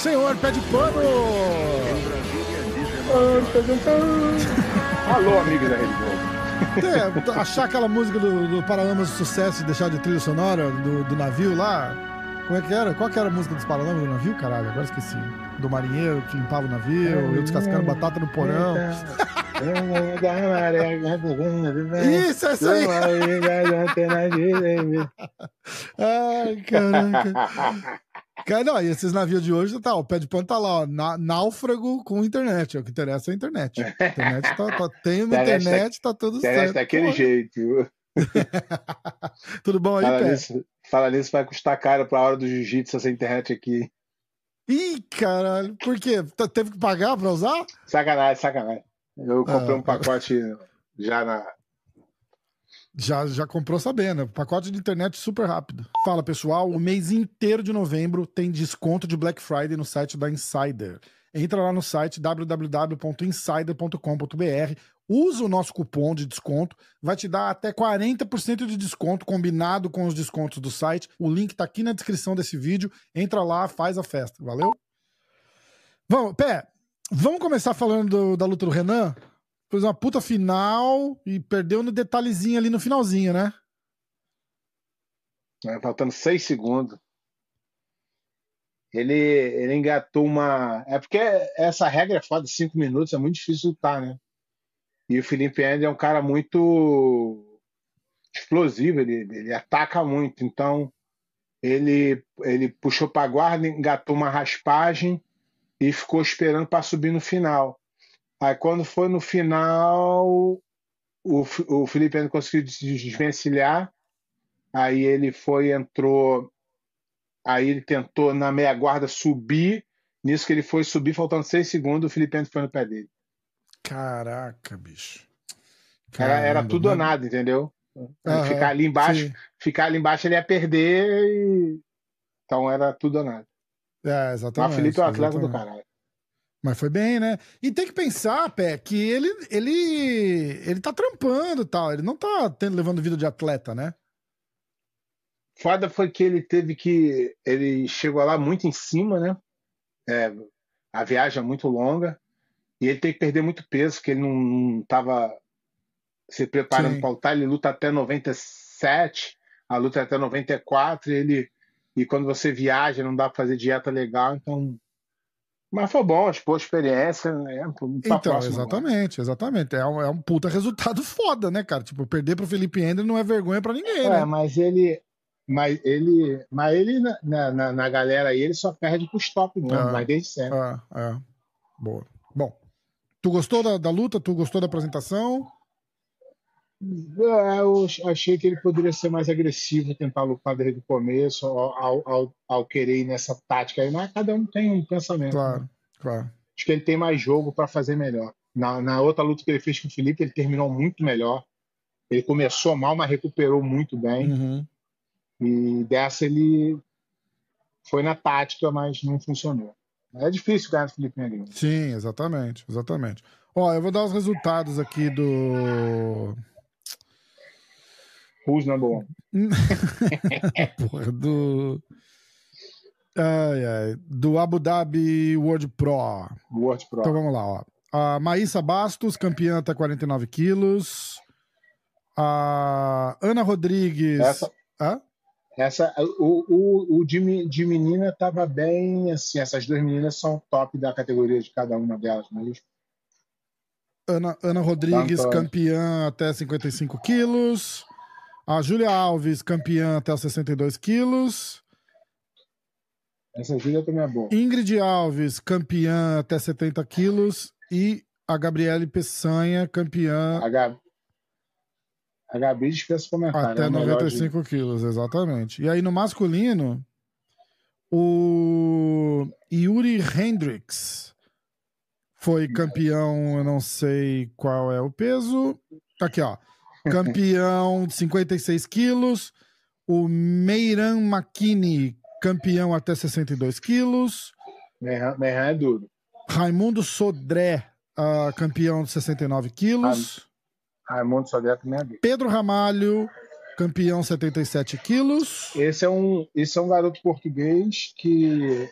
senhor pé de pano! Alô, amigos da Rede Globo. É, achar aquela música do, do Paralamas do Sucesso e deixar de trilha sonora do, do navio lá. Como é que era? Qual que era a música dos Paralamas do navio, caralho? Agora esqueci. Do marinheiro que limpava o navio, eu descascando batata no porão. Isso, é isso aí! Ai, caraca. Cara, não, e esses navios de hoje, tá, o pé de pano tá lá, ó, na- náufrago com internet. O que interessa é a internet. A internet tá, tá, tem uma Internet internet, tá tudo Internet certo. daquele Pô, jeito. Tudo bom aí, Fala nisso, fala nisso, vai custar caro pra hora do jiu-jitsu essa internet aqui. Ih, caralho, por quê? Tá- Teve que pagar pra usar? Sacanagem, sacanagem. Eu comprei Ah. um pacote já na. Já, já comprou sabendo. Pacote de internet super rápido. Fala, pessoal. O mês inteiro de novembro tem desconto de Black Friday no site da Insider. Entra lá no site www.insider.com.br. Usa o nosso cupom de desconto. Vai te dar até 40% de desconto combinado com os descontos do site. O link tá aqui na descrição desse vídeo. Entra lá, faz a festa. Valeu? Vamos, Pé, vamos começar falando do- da luta do Renan? Fez uma puta final e perdeu no detalhezinho ali no finalzinho, né? né, Faltando seis segundos. Ele, ele engatou uma. É porque essa regra é foda, cinco minutos, é muito difícil lutar, né? E o Felipe Andy é um cara muito explosivo, ele, ele ataca muito. Então, ele, ele puxou para guarda, engatou uma raspagem e ficou esperando para subir no final. Aí, quando foi no final, o, o Felipe Andy conseguiu des- desvencilhar. Aí ele foi, entrou. Aí ele tentou na meia guarda subir. Nisso que ele foi subir, faltando seis segundos, o Felipe Andy foi no pé dele. Caraca, bicho. Era, era tudo ou nada, entendeu? Aham, ficar ali embaixo, sim. ficar ali embaixo ele ia perder e... Então era tudo ou nada. É, Mas exatamente. o Felipe é um atleta do caralho. Mas foi bem, né? E tem que pensar, Pé, que ele, ele, ele tá trampando e tal. Ele não tá tendo, levando vida de atleta, né? Foda foi que ele teve que. Ele chegou lá muito em cima, né? É, a viagem é muito longa. E ele tem que perder muito peso, porque ele não, não tava se preparando para lutar. Ele luta até 97, a luta é até 94. E, ele, e quando você viaja, não dá para fazer dieta legal. Então. Mas foi bom, expor experiência. Né? Pra Então, próxima agora. exatamente, exatamente. É um, é um puta resultado foda, né, cara? Tipo, perder pro Felipe Ender não é vergonha pra ninguém, É, né? mas ele. Mas ele, mas ele na, na- na, galera aí, ele só perde pro stop mesmo, Ah. mas desde sempre. É, é. Boa. Bom, tu gostou da, da luta? Tu gostou da apresentação? É, eu achei que ele poderia ser mais agressivo, tentar lutar desde o começo, ao, ao, ao- querer ir nessa tática aí, mas cada um tem um pensamento. né? Claro, claro. Acho que ele tem mais jogo para fazer melhor. Na, na outra luta que ele fez com o Felipe, ele terminou muito melhor. Ele começou mal, mas recuperou muito bem. Uhum. E dessa ele foi na tática, mas não funcionou. É difícil ganhar do Felipe Negrão. Sim, exatamente, exatamente. Ó, eu vou dar os resultados aqui do. Who's number one? Porra, do. Ai, ai. Do Abu Dhabi World Pro. World Pro. Então vamos lá, ó. A Maísa Bastos, campeã até 49 quilos. A Ana Rodrigues. Essa- Hã? Essa, o, o, o de, de menina tava bem assim. Essas duas meninas são top da categoria de cada uma delas, mas Ana, Ana Rodrigues, Antônio. campeã até 55 quilos. A Júlia Alves, campeã até os 62 quilos. essa Júlia também é boa. Ingrid Alves, campeã até 70 quilos. E a Gabriele Peçanha, campeã A Gabi, a Gabi dispensa comentário. até é a melhor de- 95 quilos, exatamente. E aí no masculino, o Yuri Hendricks foi campeão, eu não sei qual é o peso. Aqui, ó. Campeão de 56 quilos. O Meiran Makini, campeão até 62 quilos. Merran é duro. Raimundo Sodré, ah, campeão de 69 quilos. Raimundo Sodré também é duro. Pedro Ramalho, campeão 77 quilos. Esse é um, esse é um garoto português que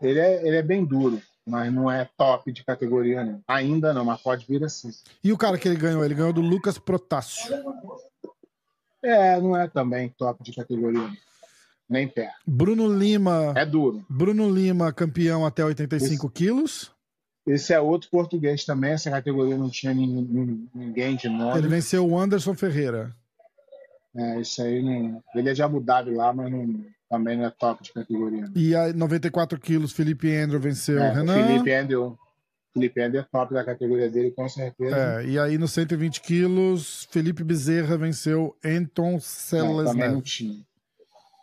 ele é, ele é bem duro, mas não é top de categoria, não. Ainda não, mas pode vir assim. E o cara que ele ganhou? Ele ganhou do Lucas Protássio. É, não é também top de categoria. Nem perto. Bruno Lima. É duro. Bruno Lima, campeão até 85 Esse... quilos. Esse é outro português também. Essa categoria não tinha ninguém, ninguém de nome. Ele venceu o Anderson Ferreira. É, isso aí não. Ele é de Abu Dhabi lá, mas não, também não é top de categoria. E a 94 quilos, Felipe Andrew venceu é, o Renan. Felipe Andrew. Felipe Andrew é top da categoria dele, com certeza. É, e aí no 120 quilos, Felipe Bezerra venceu Anton Selesnev. É, também não tinha.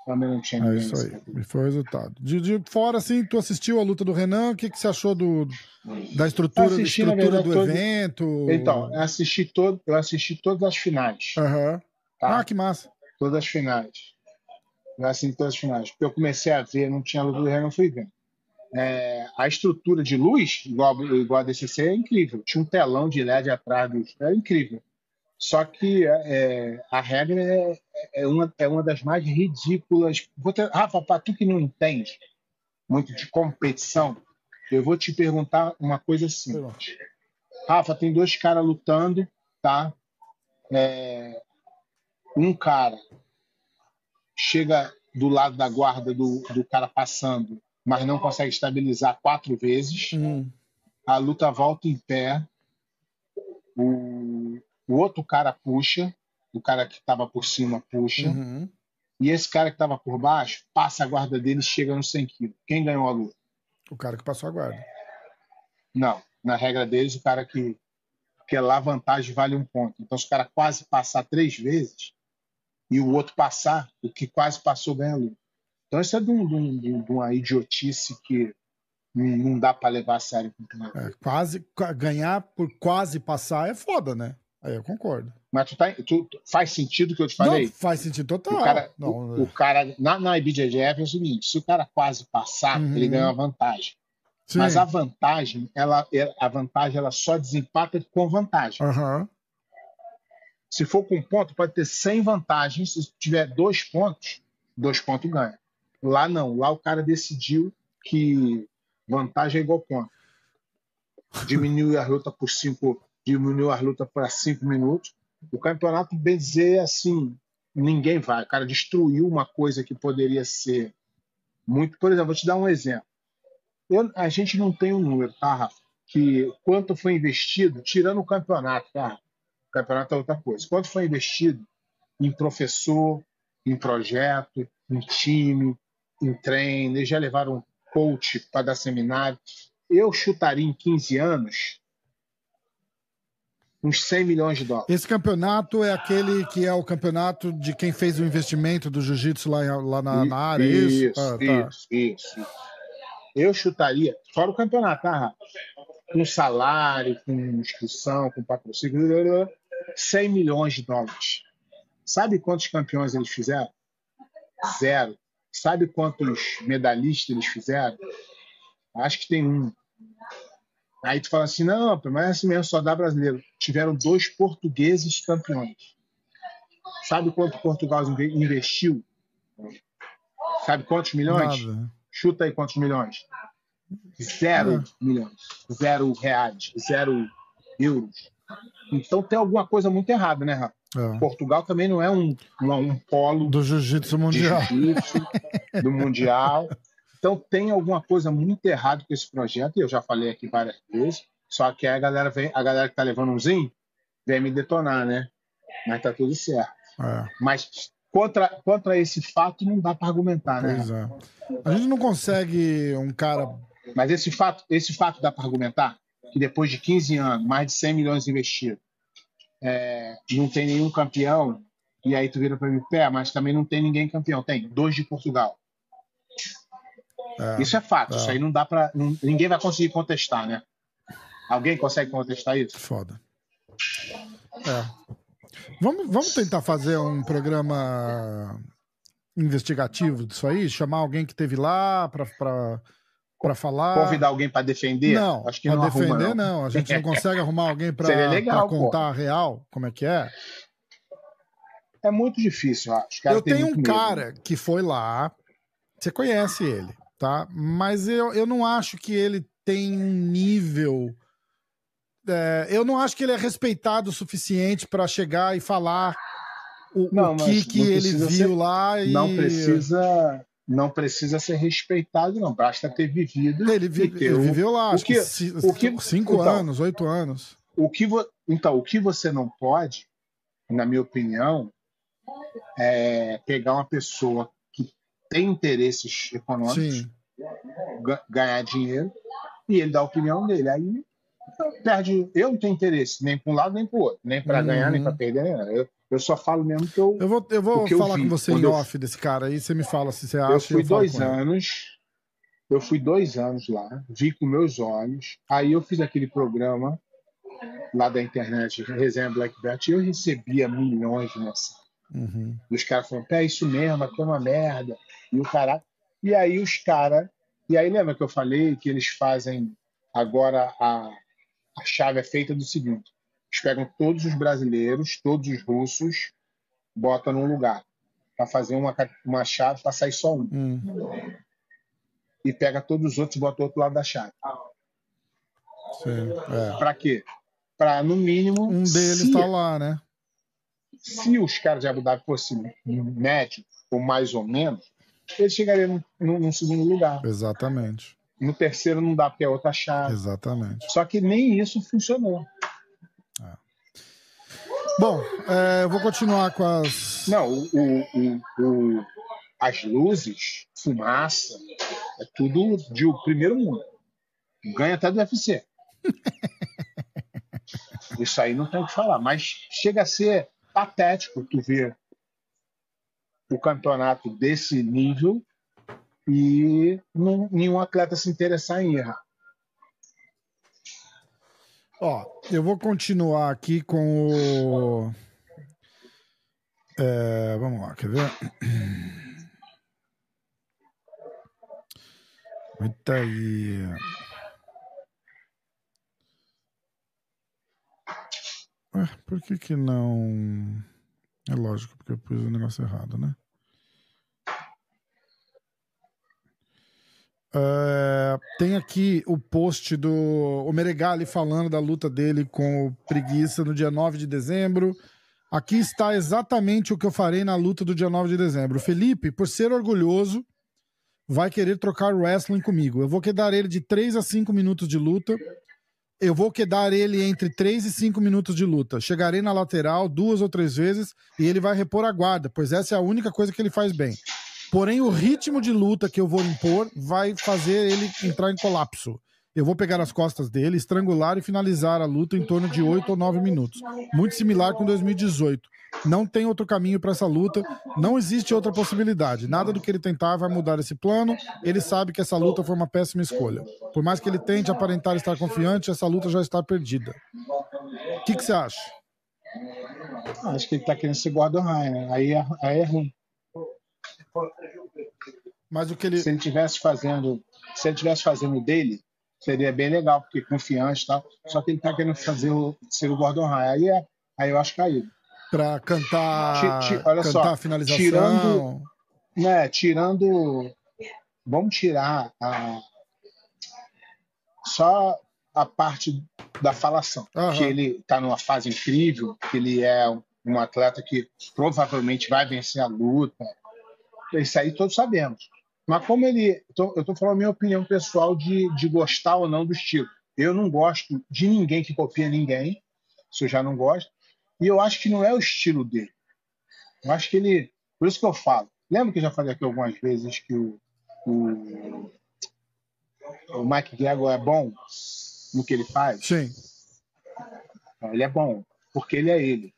Também não tinha É isso aí. E foi o resultado. De, de, fora, assim, tu assistiu a luta do Renan, o que, que você achou do, da estrutura, assisti, da estrutura verdade, do todo... evento? Então, eu assisti, todo, eu assisti todas as finais. Uhum. Tá? Ah, que massa. Todas as finais. Assisti todas as finais. Porque eu comecei a ver, não tinha luta do Renan, fui vendo. É, a estrutura de luz, igual, igual a DCC, é incrível. Tinha um telão de LED atrás do. É incrível. Só que é, a regra é, é, uma, é uma das mais ridículas. Ter, Rafa, para tu que não entende muito de competição, eu vou te perguntar uma coisa simples. Rafa, tem dois caras lutando, tá? É, um cara chega do lado da guarda do, do cara passando, mas não consegue estabilizar quatro vezes. Uhum. A luta volta em pé. O, o outro cara puxa, o cara que estava por cima puxa, uhum. e esse cara que estava por baixo passa a guarda dele e chega nos 100 quilos. Quem ganhou a luta? O cara que passou a guarda. Não, na regra deles, o cara que, que é lá vantagem vale um ponto. Então, se o cara quase passar três vezes e o outro passar, o que quase passou ganha a luta. Então, isso é de, um, de, um, de uma idiotice que não dá para levar a sério. É, quase ganhar por quase passar é foda, né? Aí eu concordo. Mas tu tá, tu, faz sentido o que eu te falei? Não, faz sentido total. O cara, não, o, o, cara na, na IBJJF é o seguinte: se o cara quase passar, uhum. ele ganha uma vantagem. Sim. Mas a vantagem, ela, a vantagem, ela só desempata com vantagem. Uhum. Se for com ponto, pode ter 100 vantagens. Se tiver dois pontos, dois pontos ganha. Lá não. Lá o cara decidiu que vantagem é igual ponto. Diminuiu a luta por cinco diminuiu as lutas para cinco minutos. O campeonato, bem dizer, assim, ninguém vai. O cara destruiu uma coisa que poderia ser muito. Por exemplo, vou te dar um exemplo. Eu, a gente não tem um número, tá, Rafa? Que quanto foi investido, tirando o campeonato, tá? Campeonato é outra coisa. Quanto foi investido em professor, em projeto, em time, em treino, eles já levaram coach para dar seminário. Eu chutaria em 15 anos uns 100 milhões de dólares. Esse campeonato é aquele que é o campeonato de quem fez o investimento do jiu-jitsu lá, lá na, na, área, é isso? Isso, ah, tá. isso, isso, Eu chutaria, fora o campeonato, tá, Com salário, com inscrição, com patrocínio, 100 milhões de dólares. Sabe quantos campeões eles fizeram? Zero. Sabe quantos medalhistas eles fizeram? Acho que tem um. Aí tu fala assim, não, mas é assim mesmo, só dá brasileiro. Tiveram dois portugueses campeões. Sabe quanto Portugal investiu? Sabe quantos milhões? Nada. Chuta aí quantos milhões. Zero é. milhões. Zero reais. Zero euros. Então tem alguma coisa muito errada, né, Rafa? É. Portugal também não é um, um, um polo do jiu-jitsu mundial. Jiu do mundial. Então tem alguma coisa muito errada com esse projeto, e eu já falei aqui várias vezes, só que a galera vem, a galera que tá levando um zinho, vem me detonar, né? Mas tá tudo certo. É. Mas contra, contra esse fato não dá para argumentar, né? pois? É. A gente não consegue um cara. Mas esse fato, esse fato dá para argumentar que depois de 15 anos, mais de 100 milhões investidos, é, não tem nenhum campeão, e aí tu vira para mim, pé, mas também não tem ninguém campeão. Tem dois de Portugal. É, isso é fato. É. Isso aí não dá para. Ninguém vai conseguir contestar, né? Alguém consegue contestar isso? Foda. É. Vamos, vamos tentar fazer um programa investigativo disso aí? Chamar alguém que teve lá para para falar. Convidar alguém para defender? Não, acho que não defender arruma, não. não. A gente não consegue arrumar alguém para contar a real, como é que é? É muito difícil, acho. Eu tenho um cara que foi lá, você conhece ele. tá? Mas eu, eu não acho que ele tem um nível. É, eu não acho que ele é respeitado o suficiente para chegar e falar o, não, o que, que ele viu ser, lá e. Não precisa. Não precisa ser respeitado, não. Basta ter vivido. Ele, ele viveu lá, o que, o que, cinco então, anos, oito anos. O que vo, então, o que você não pode, na minha opinião, é pegar uma pessoa que tem interesses econômicos, ganhar dinheiro, e ele dá a opinião dele. Aí perde. Eu não tenho interesse nem para um lado nem para o outro, nem para uhum. ganhar, nem para perder. Eu, eu só falo mesmo que eu. Eu vou, eu vou falar eu com você em off eu, desse cara aí, você me fala se você acha. Eu fui eu dois anos. Eu fui dois anos lá, vi com meus olhos. Aí eu fiz aquele programa lá da internet, Resenha Black Belt, e eu recebia milhões de mensagens. Uhum. Os caras falando, é isso mesmo, aqui é uma merda. E o cara. E aí os caras. E aí lembra que eu falei que eles fazem agora a, a chave é feita do seguinte: eles pegam todos os brasileiros, todos os russos, botam num lugar para fazer uma, uma chave para sair só um. Hum. E pega todos os outros e bota do outro lado da chave. É. Para quê? Para, no mínimo. Um deles está lá, né? Se os caras de Abu Dhabi fossem médio, ou mais ou menos, eles chegariam no, no segundo lugar. Exatamente. No terceiro não dá porque é outra chave. Exatamente. Só que nem isso funcionou. Bom, é, eu vou continuar com as. Não, o, o, o, as luzes, fumaça, é tudo de o primeiro mundo. Ganha até do UFC. Isso aí não tem o que falar, mas chega a ser patético tu ver o campeonato desse nível e não, nenhum atleta se interessar em errar. Ó, eu vou continuar aqui com o. É, vamos lá, quer ver? Eita aí. Ué, por que que não. É lógico, porque eu pus o negócio errado, né? Uh, tem aqui o post do o Meregali falando da luta dele com o Preguiça no dia 9 de dezembro. Aqui está exatamente o que eu farei na luta do dia 9 de dezembro. Felipe, por ser orgulhoso, vai querer trocar wrestling comigo. Eu vou quedar ele de 3 a 5 minutos de luta. Eu vou quedar ele entre 3 e 5 minutos de luta. Chegarei na lateral duas ou três vezes e ele vai repor a guarda, pois essa é a única coisa que ele faz bem. Porém, o ritmo de luta que eu vou impor vai fazer ele entrar em colapso. Eu vou pegar as costas dele, estrangular e finalizar a luta em torno de 8 ou 9 minutos. Muito similar com 2018. Não tem outro caminho para essa luta, não existe outra possibilidade. Nada do que ele tentar vai mudar esse plano. Ele sabe que essa luta foi uma péssima escolha. Por mais que ele tente aparentar estar confiante, essa luta já está perdida. O que, você acha? Acho que ele está querendo Gordon Ryan, né? aí, é, aí é ruim. Mas o que ele. Se ele tivesse fazendo. Se ele tivesse fazendo dele, seria bem legal, porque confiante e tal. Só que ele tá querendo fazer o, ser o Gordon Ryan. Aí, é, aí eu acho caído. Pra cantar. Ti, ti, olha cantar só, a finalização. Tirando. Né, tirando. Vamos tirar a. Só a parte da falação. Uhum. Que ele tá numa fase incrível, que ele é um atleta que provavelmente vai vencer a luta, isso aí todos sabemos. Mas como ele. Tô, eu estou falando a minha opinião pessoal de, de gostar ou não do estilo. Eu não gosto de ninguém que copia ninguém. Isso eu já não gosto. E eu acho que não é o estilo dele. Eu acho que ele. Por isso que eu falo. Lembra que eu já falei aqui algumas vezes que o, o, o Mike Gregor é bom no que ele faz? Sim. Ele é bom, porque ele é ele.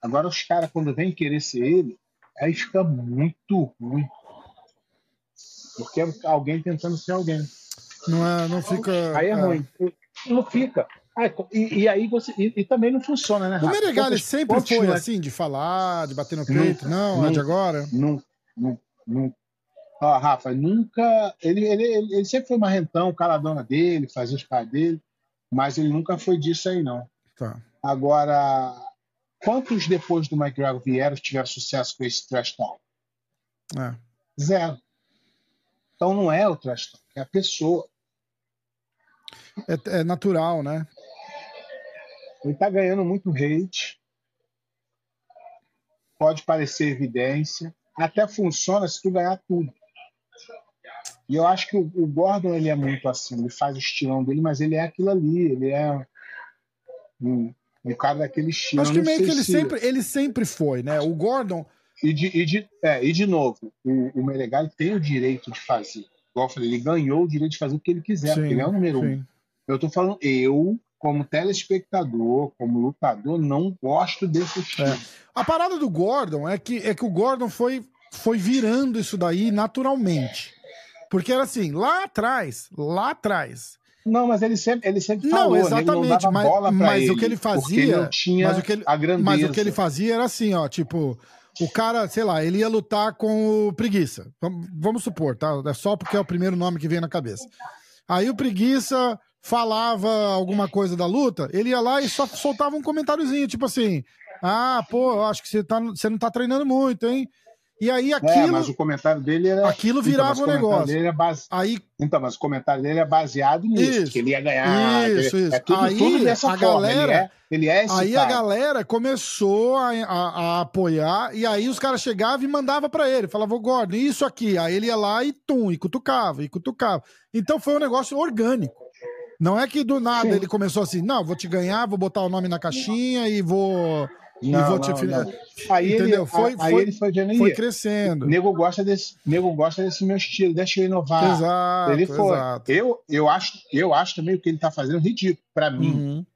Agora os caras, quando vêm querer ser ele, aí fica muito ruim. Porque é alguém tentando ser alguém. Não, é, não fica. Aí é, é. ruim. Não fica. e, e, aí você. E, e, também não funciona, né? O Meregali sempre foi assim, de falar, de bater no peito, não, não é de agora? Não, não, não. Ó, Rafa, nunca. Ele, ele, ele, sempre foi marrentão, caladona dele, fazia os pais dele, mas ele nunca foi disso aí, não. Tá. Agora, Quantos depois do McGregor vieram tiveram sucesso com esse trash talk? É. Zero. Então não é o trash talk, é a pessoa. É, é natural, né? Ele tá ganhando muito hate. Pode parecer evidência. Até funciona se tu ganhar tudo. E eu acho que o, o Gordon ele é muito assim, ele faz o estilão dele, mas ele é aquilo ali, ele é um, um cara daquele estilo. Acho que meio que ele sempre, ele sempre foi, né? O Gordon. E de, e de, é, e de novo, o, o Menegali tem o direito de fazer. Igual eu falei, ele ganhou o direito de fazer o que ele quiser, sim, porque ele é o número sim. um. Eu tô falando, eu, como telespectador, como lutador, não gosto desse estilo. É. A parada do Gordon é que, é que o Gordon foi, foi virando isso daí naturalmente. Porque era assim, lá atrás, lá atrás. Não, mas ele sempre, ele sempre falou, não, exatamente, não mas, mas ele, o que ele fazia, ele não tinha mas o que ele, a grandeza. Mas o que ele fazia era assim, ó, tipo, o cara, sei lá, ele ia lutar com o Preguiça. Vamos, vamos supor, tá? É só porque é o primeiro nome que vem na cabeça. Aí o Preguiça falava alguma coisa da luta, ele ia lá e só soltava um comentáriozinho, tipo assim: "Ah, pô, acho que você tá, você não tá treinando muito, hein?" E aí aquilo. É, mas o comentário dele era. Aquilo então, virava então, um negócio. Base... Aí... Então, mas o comentário dele é baseado nisso, isso, que ele ia ganhar. Isso, isso. É tudo, aí, tudo dessa a forma. Galera, ele é, ele é aí cara. a galera começou a, a, a, apoiar, e aí os caras chegavam e mandavam para ele. Falavam, Gordon, isso aqui. Aí ele ia lá e tum, e cutucava, e cutucava. Então foi um negócio orgânico. Não é que do nada Sim. ele começou assim, não, vou te ganhar, vou botar o nome na caixinha e vou não, e vou te não. Aí Entendeu? Ele, foi, aí foi, ele foi foi crescendo. Nego gosta desse, nego gosta desse meu estilo, deixa eu inovar. Exato, ele foi. Exato. Eu, eu acho, eu acho também o que ele tá fazendo ridículo para mim. Uhum.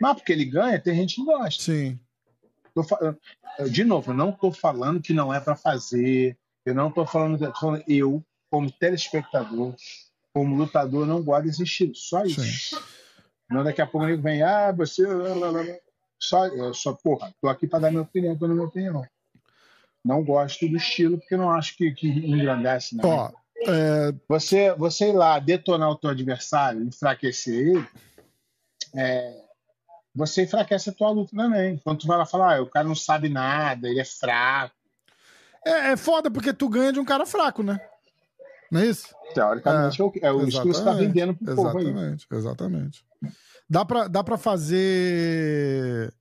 Mas porque ele ganha, tem gente que gosta. Sim. De novo, eu não tô falando que não é para fazer. Eu não tô falando, tô falando eu como telespectador, como lutador, não gosto desse estilo. Só isso. Sim. Não daqui a pouco ele vem, ah, você. Só, eu só, porra, tô aqui para dar minha opinião, tô na minha opinião. Não gosto do estilo, porque não acho que, que engrandece, não. Ó, é... você, você ir lá detonar o teu adversário, enfraquecer ele, é, você enfraquece a tua luta também. Quando tu vai lá falar, ah, o cara não sabe nada, ele é fraco. É, é foda porque tu ganha de um cara fraco, né? Não é isso? Teoricamente é, é, é o que você tá vendendo pro exatamente, povo aí. Exatamente, exatamente. Dá pra, dá pra fazer.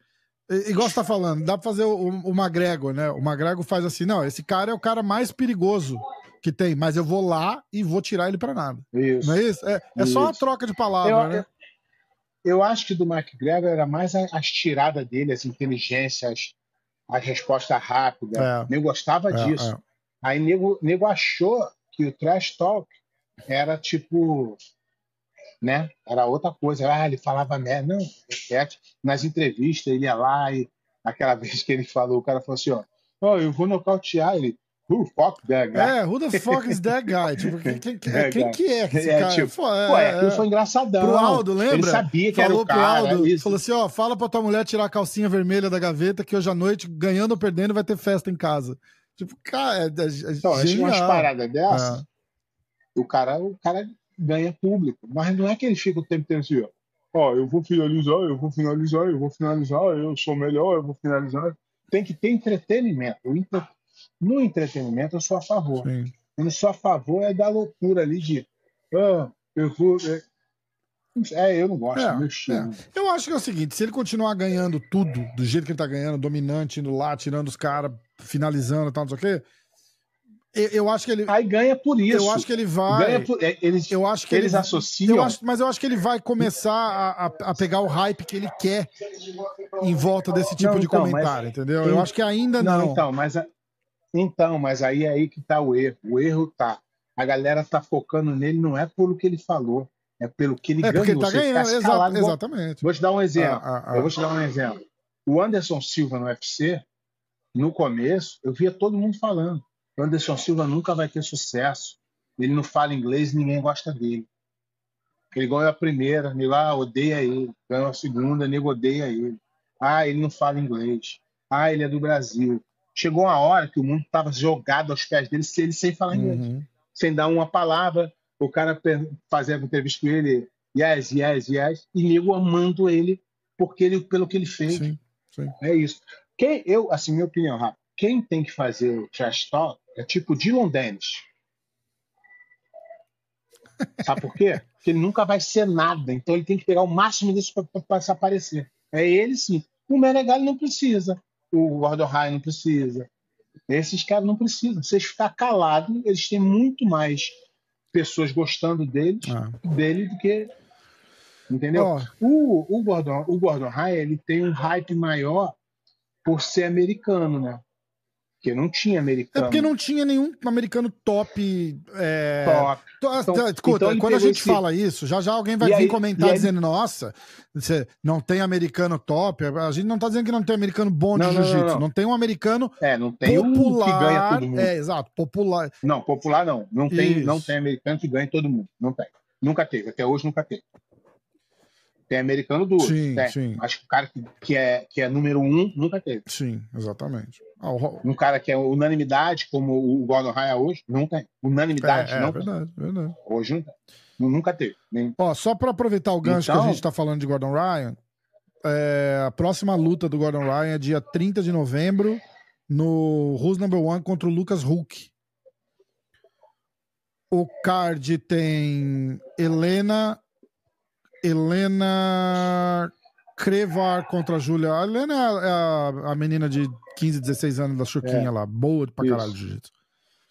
Igual você tá falando, dá pra fazer o, o McGregor, né? O McGregor faz assim: não, esse cara é o cara mais perigoso que tem, mas eu vou lá e vou tirar ele pra nada. Isso. Não é isso? É, é só uma troca de palavras, eu, né? Eu, eu, acho que do McGregor era mais as tiradas dele, as inteligências, as respostas rápidas. É. Eu gostava é, disso. É. Aí nego, nego achou que o trash talk era tipo né? Era outra coisa. Ah, ele falava merda. Não, nas entrevistas ele ia lá e aquela vez que ele falou, o cara falou assim, ó, oh, eu vou nocautear ele. Who fuck that guy? É, who the fuck is that guy? tipo, quem, quem, quem, é, quem que é esse é, cara? Tipo, Pô, é, pô, foi engraçadão. Pro Aldo, lembra? Ele sabia que falou era o cara. Pro Aldo, isso. Falou assim, ó, fala pra tua mulher tirar a calcinha vermelha da gaveta que hoje à noite, ganhando ou perdendo, vai ter festa em casa. Tipo, cara, é, é então, genial. umas paradas dessas, é. o cara, o cara ganha público. Mas não é que ele fica o tempo inteiro assim, ó. Ó, eu vou finalizar, eu vou finalizar, eu vou finalizar, eu sou melhor, eu vou finalizar. Tem que ter entretenimento. No entretenimento, eu sou a favor. Sim. Eu não sou a favor é da loucura ali de. Ah, eu vou. É, é eu não gosto, é, meu estilo. É. Eu acho que é o seguinte: se ele continuar ganhando tudo do jeito que ele tá ganhando, dominante, indo lá, tirando os caras, finalizando e tal, não sei o quê eu acho que ele. Aí ganha por isso. Eu acho que ele vai. Por, é, eles, eu acho que eles ele, associam. Eu acho, mas eu acho que ele vai começar a, a, pegar o hype que ele quer em volta desse tipo não, de então, comentário, mas, entendeu? Eu acho que ainda não. Não, então, mas, então, mas aí é aí que tá o erro. O erro tá. A galera tá focando nele, não é pelo que ele falou, é pelo que ele é ganhou. Ele tá ganhando, exa calado, exatamente. Vou te dar um exemplo. Ah, ah, ah. Eu vou te dar um exemplo. O Anderson Silva no UFC, no começo, eu via todo mundo falando Anderson Silva nunca vai ter sucesso. Ele não fala inglês ninguém gosta dele. Ele ganhou a primeira, nego ah, odeia ele. Ganhou a segunda, nego odeia ele. Ah, ele não fala inglês. Ah, ele é do Brasil. Chegou uma hora que o mundo estava jogado aos pés dele, ele sem falar inglês. Uhum. Sem dar uma palavra. O cara fazia entrevista com ele, yes, yes, yes. E nego amando ele porque ele, pelo que ele fez. Sim, sim. É isso. Quem, eu, assim, minha opinião, rápida. Quem tem que fazer o trash talk é tipo Dylan Dennis. Sabe por quê? Porque ele nunca vai ser nada. Então ele tem que pegar o máximo disso para se aparecer. É ele sim. O Menegali não precisa. O Gordon Ryan não precisa. Esses caras não precisam. Se eles ficar calados, eles têm muito mais pessoas gostando deles, ah. dele do que. Entendeu? Oh. O, o, Gordon, o Gordon Ryan ele tem um hype maior por ser americano, né? Porque não tinha americano. É porque não tinha nenhum americano top. É... Top. Então, Escuta, então quando a gente esse... fala isso, já já alguém vai e vir aí, comentar aí... dizendo: nossa, você não tem americano top. A gente não tá dizendo que não tem americano bom de jiu-jitsu. Não, tem um americano é, não tem popular. Um que ganha todo mundo. É, exato, popular. Não, popular não. Não tem, não tem americano que ganha todo mundo. Não tem. Nunca teve. Até hoje nunca teve. Tem americano duro. Sim, tem. sim. Acho que o cara que, que, é, que é número um nunca teve. Sim, exatamente. Ah, o... Um cara que é unanimidade, como o Gordon Raya hoje, não tem. Unanimidade, é, é, não verdade, tem. verdade. Hoje não tem. Nunca teve. Nem... Ó, só para aproveitar o gancho então... que a então- gente está falando de Gordon Ryan, é, a próxima luta do Gordon Ryan é dia 30 de novembro no Who's Number One contra o Lucas Hulk. O card tem Helena Helena Crevar contra a Júlia. A Helena é a, a, menina de 15, 16 anos da Chuquinha é. lá. Boa pra caralho de jiu-jitsu.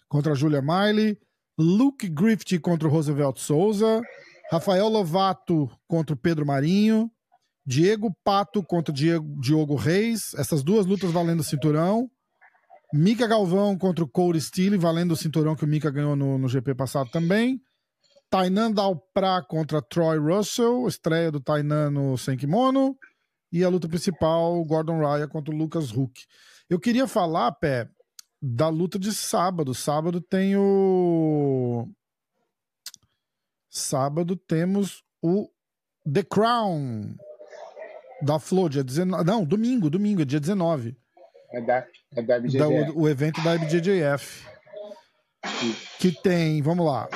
Contra a Júlia Miley. Luke Griffith contra o Roosevelt Souza. Rafael Lovato contra o Pedro Marinho. Diego Pato contra Diego, Diogo Reis. Essas duas lutas valendo o cinturão. Mika Galvão contra o Corey Steele, valendo o cinturão que o Mika ganhou no, no GP passado também. Tainan Dalprá contra Troy Russell, estreia do Tainan no sem kimono. E a luta principal, Gordon Ryan contra o Lucas Huck. Eu queria falar, Pé, da luta de sábado. Sábado tem o. Sábado temos o The Crown da Flow, dia 19. Não, domingo, domingo, é dia 19. É da, é da. Da, o, o evento da BJJF. Que tem, vamos lá,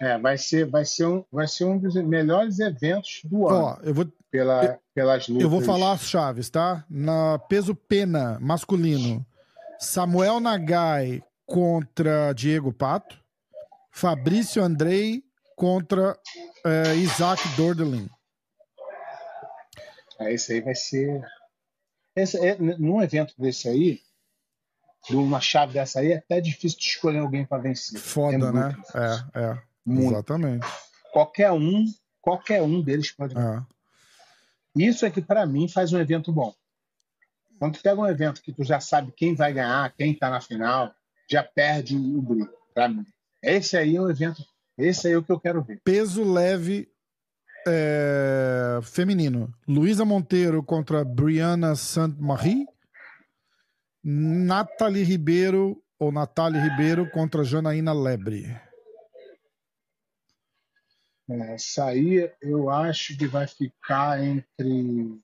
é, vai ser, vai ser, um, vai ser um dos melhores eventos do ano. Ó, eu vou, pela, eu, pelas lutas. Eu vou falar as chaves, tá? Na peso pena masculino, Samuel Nagai contra Diego Pato, Fabrício Andrei contra é, Isaac Dordelin. É, esse aí vai ser. Esse, é, num evento desse aí, numa chave dessa aí, é até difícil de escolher alguém para vencer. Foda, é né? É, é. Muito. Exatamente. Qualquer um, qualquer um deles pode ganhar. É. Isso é que para mim faz um evento bom. Quando tu pega um evento que tu já sabe quem vai ganhar, quem tá na final, já perde o brilho. Para mim, esse aí é um evento. Esse aí é o que eu quero ver. Peso leve é, feminino. Luísa Monteiro contra Brianna Saint-Marie. Nathalie Ribeiro ou Natália Ribeiro contra Janaína Lebre. É, essa aí eu acho que vai ficar entre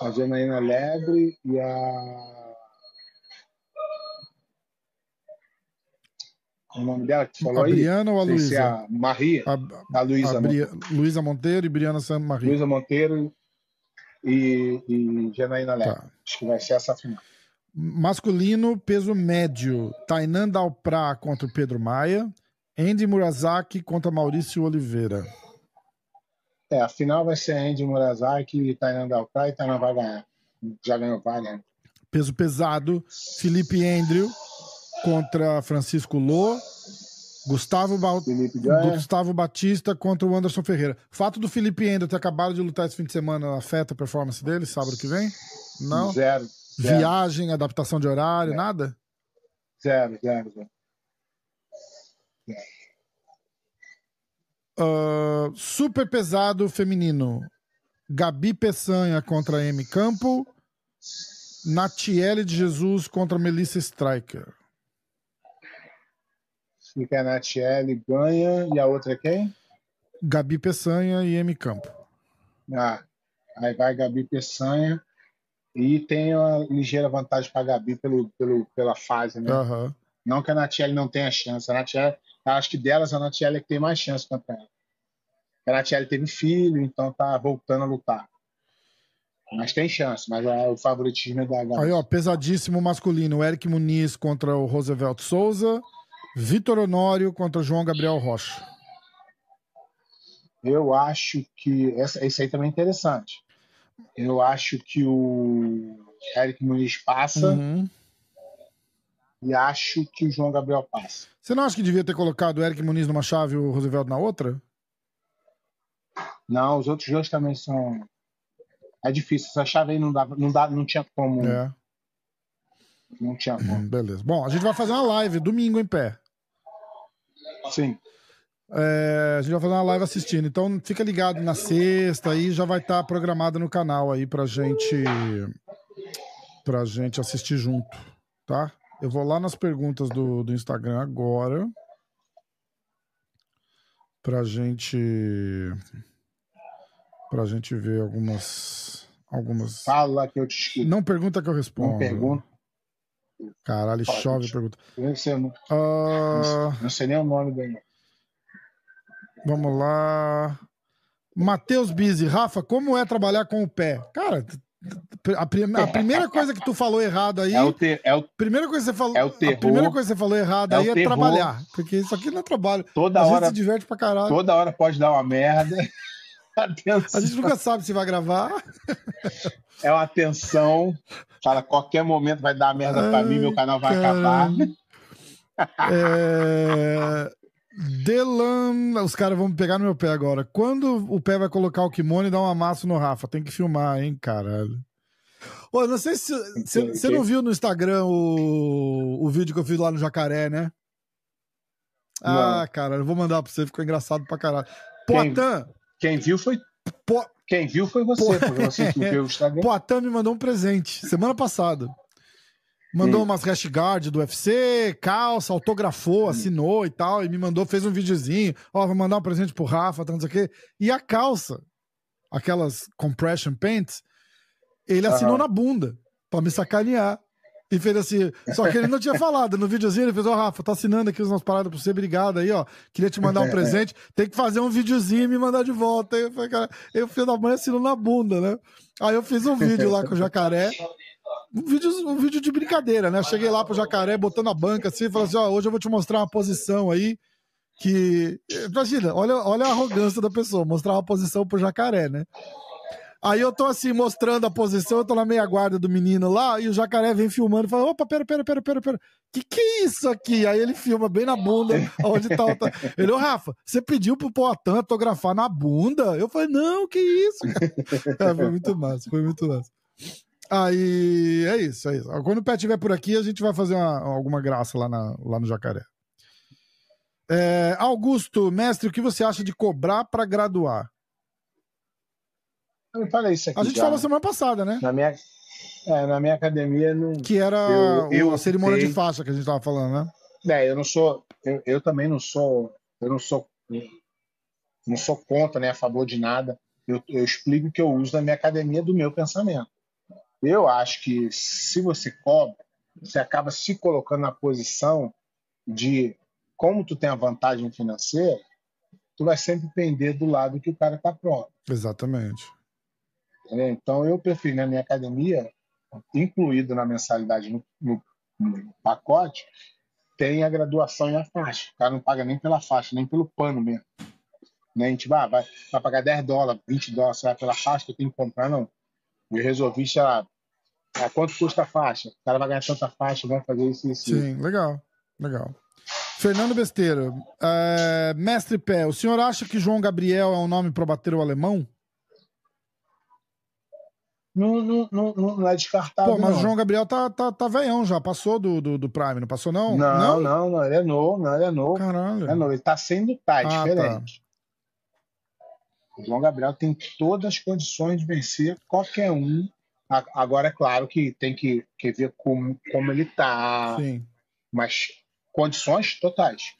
a Janaína Lebre e a. O nome dela que falou a aí? Briana ou a Luísa? É a Maria. A, a Luísa Monteiro. Luísa Monteiro e Briana San Maria. Luísa Monteiro e, e Janaína Lebre. Tá. Acho que vai ser essa final. Masculino, peso médio. Tainan Dalprá contra o Pedro Maia. Andy Murazaki contra Maurício Oliveira. É, a final vai ser Andy Murazaki e Tainan Dalcrai e Tainan vai ganhar. Já ganhou várias. Né? Peso pesado, Felipe Andrew contra Francisco Lô. Gustavo, ba... Gustavo Batista contra o Anderson Ferreira. Fato do Felipe Andrew ter acabado de lutar esse fim de semana afeta a performance dele, sábado que vem? Não? Zero. zero. Viagem, adaptação de horário, zero. nada? Zero, zero, zero. Uh, super pesado feminino. Gabi Peçanha contra M. Campo. Natiele de Jesus contra Melissa Striker. Fica a Natiele ganha e a outra é quem? Gabi Peçanha e M. Campo. Ah, aí vai Gabi Peçanha e tem uma ligeira vantagem para Gabi pelo, pelo, pela fase, né? Uhum. Não que a Natiele não tenha chance. A Natiele acho que delas a Natiele é que tem mais chance contra ela. A Natiele teve filho, então tá voltando a lutar. Mas tem chance, mas é, o favoritismo é da Gabi. Aí, ó, pesadíssimo masculino. Eric Muniz contra o Roosevelt Souza. Vitor Honório contra João Gabriel Rocha. Eu acho que. Essa, esse aí também é interessante. Eu acho que o Eric Muniz passa. Uhum. E acho que o João Gabriel passa. Você não acha que devia ter colocado o Eric Muniz numa chave e o Roosevelt na outra? Não, os outros dois também são. É difícil. Essa chave aí não, dá, não, dá, não tinha como. É. Não tinha como. Hum, beleza. Bom, a gente vai fazer uma live domingo em pé. Sim. É, a gente vai fazer uma live assistindo. Então fica ligado na sexta aí, já vai estar tá programado no canal aí pra gente pra gente assistir junto, tá? Eu vou lá nas perguntas do, do Instagram agora pra gente pra gente ver algumas algumas Fala que eu te escuto. Não pergunta que eu respondo. Não pergunta. Caralho, chove pergunta. Eu não, sei, não, uh... não sei nem o nome dele. Vamos lá. Matheus Bizzi, Rafa, como é trabalhar com o pé? Cara, a, prim a, primeira coisa que tu falou errado aí. É o ter, é o, primeira coisa que você falou. É o terror, a primeira coisa que você falou errado é aí é terror. trabalhar. Porque isso aqui não é trabalho. Toda a hora. se diverte pra caralho. Toda hora pode dar uma merda. A gente nunca sabe se vai gravar. É uma tensão. Fala, qualquer momento vai dar merda Ai, pra mim, meu canal vai acabar. É... Delan. Os caras vão pegar no meu pé agora. Quando o pé vai colocar o kimono e dar um amasso no Rafa? Tem que filmar, hein, caralho. Ô, não sei se. Você não viu no Instagram o, o vídeo que eu fiz lá no Jacaré, né? Ah, não. cara, eu vou mandar pra você, ficou engraçado pra caralho. Poitin. Quem, quem viu foi. Po... Quem viu foi você, porque você viu o Instagram. Poitin me mandou um presente semana passada. Mandou hum. umas guard do UFC, calça, autografou, assinou e tal, e me mandou, fez um videozinho. Ó, vou mandar um presente pro Rafa, tá, não sei o quê. E a calça, aquelas compression pants, ele assinou na bunda, pra me sacanear. E fez assim, só que ele não tinha falado. No videozinho ele fez, ó, oh, Rafa, tá assinando aqui umas paradas pra você, obrigado aí, ó. Queria te mandar um presente, tem que fazer um videozinho e me mandar de volta. Aí eu falei, cara, eu fiz da mãe assinou na bunda, né? Aí eu fiz um vídeo lá com o jacaré um vídeo, um vídeo de brincadeira, né? Cheguei lá pro jacaré, botando a banca assim, falei assim: ó, hoje eu vou te mostrar uma posição aí que. Imagina, olha, olha a arrogância da pessoa, mostrar uma posição pro jacaré, né? Aí eu tô assim, mostrando a posição, eu tô na meia guarda do menino lá, e o jacaré vem filmando e fala: opa, pera, pera, pera, pera, pera. Que que é isso aqui? Aí ele filma bem na bunda, onde tá. tá. Ele, ô Rafa, você pediu pro Poatan autografar na bunda? Eu falei: não, que isso? é, foi muito massa, foi muito massa. Aí é isso, é isso. Quando o Pé estiver por aqui, a gente vai fazer uma, alguma graça lá, na, lá no Jacaré. É, Augusto, mestre, o que você acha de cobrar para graduar? Eu falei isso aqui. A gente já. falou semana passada, né? Na minha, é, na minha academia não. Que era eu, eu a cerimônia de faixa que a gente tava falando, né? É, eu não sou. Eu, eu também não sou. Eu não sou. Não sou contra, né? A favor de nada. Eu, eu explico o que eu uso na minha academia do meu pensamento. Eu acho que se você cobra, você acaba se colocando na posição de como tu tem a vantagem financeira, tu vai sempre pender do lado que o cara está pronto. Exatamente. Então eu prefiro na minha academia, incluído na mensalidade no, no, no, pacote, tem a graduação e a faixa. O cara não paga nem pela faixa, nem pelo pano mesmo. Né? A gente vai, vai, vai pagar 10 dólares, 20 dólares, vai pela faixa que eu tenho que comprar, não. Eu resolvi, sei lá, ah, quanto custa a faixa? O cara vai ganhar tanta faixa, vai fazer isso e isso. Sim, legal, legal. Fernando Besteira, é, mestre Pé, o senhor acha que João Gabriel é um nome para bater o alemão? Não, não, não, não é descartável. Pô, mas o João Gabriel tá, tá, tá veião já, passou do, do, do, Prime, não passou não? Não, não, não, não, ele é novo, não, ele é novo. Caralho. É novo, ele tá sendo tá, é ah, diferente. Tá. O João Gabriel tem todas as condições de vencer qualquer um. Agora, é claro que tem que, que ver como, como ele tá. Sim. Mas condições totais.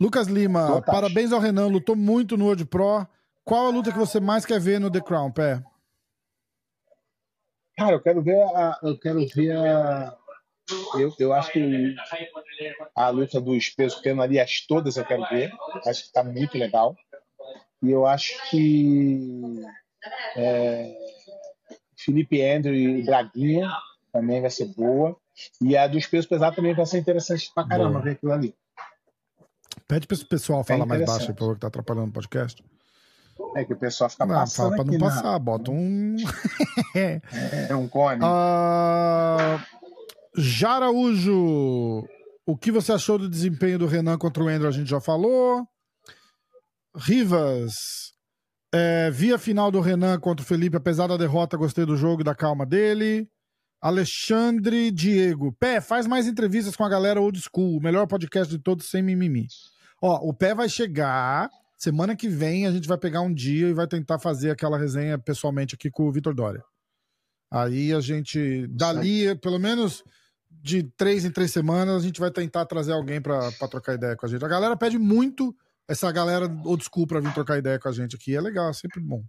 Lucas Lima, totais. parabéns ao Renan, lutou muito no World Pro. Qual a luta que você mais quer ver no The Crown, Pé? Cara, eu quero ver a. Eu quero ver a. Eu, eu acho que a luta dos pesos pena ali, as todas eu quero ver. Acho que tá muito legal. E eu acho que é, Felipe Andrew e Braguinha também vai ser boa. E a dos pesos pesados também vai ser interessante pra caramba boa. ver aquilo ali. Pede esse pessoal falar mais baixo aí, favor, que tá atrapalhando o podcast. É que o pessoal fica não, passando. Fala pra não né? passar, bota um. é, um cone. Uh... Jaraújo, o que você achou do desempenho do Renan contra o Andrew? A gente já falou. Rivas, é, vi a final do Renan contra o Felipe, apesar da derrota, gostei do jogo e da calma dele. Alexandre Diego, Pé, faz mais entrevistas com a galera old school, o melhor podcast de todos sem mimimi. Ó, o Pé vai chegar semana que vem, a gente vai pegar um dia e vai tentar fazer aquela resenha pessoalmente aqui com o Vitor Dória. Aí a gente, dali, pelo menos de três em três semanas, a gente vai tentar trazer alguém para trocar ideia com a gente. A galera pede muito essa galera old school pra vir trocar ideia com a gente aqui. É legal, é sempre bom.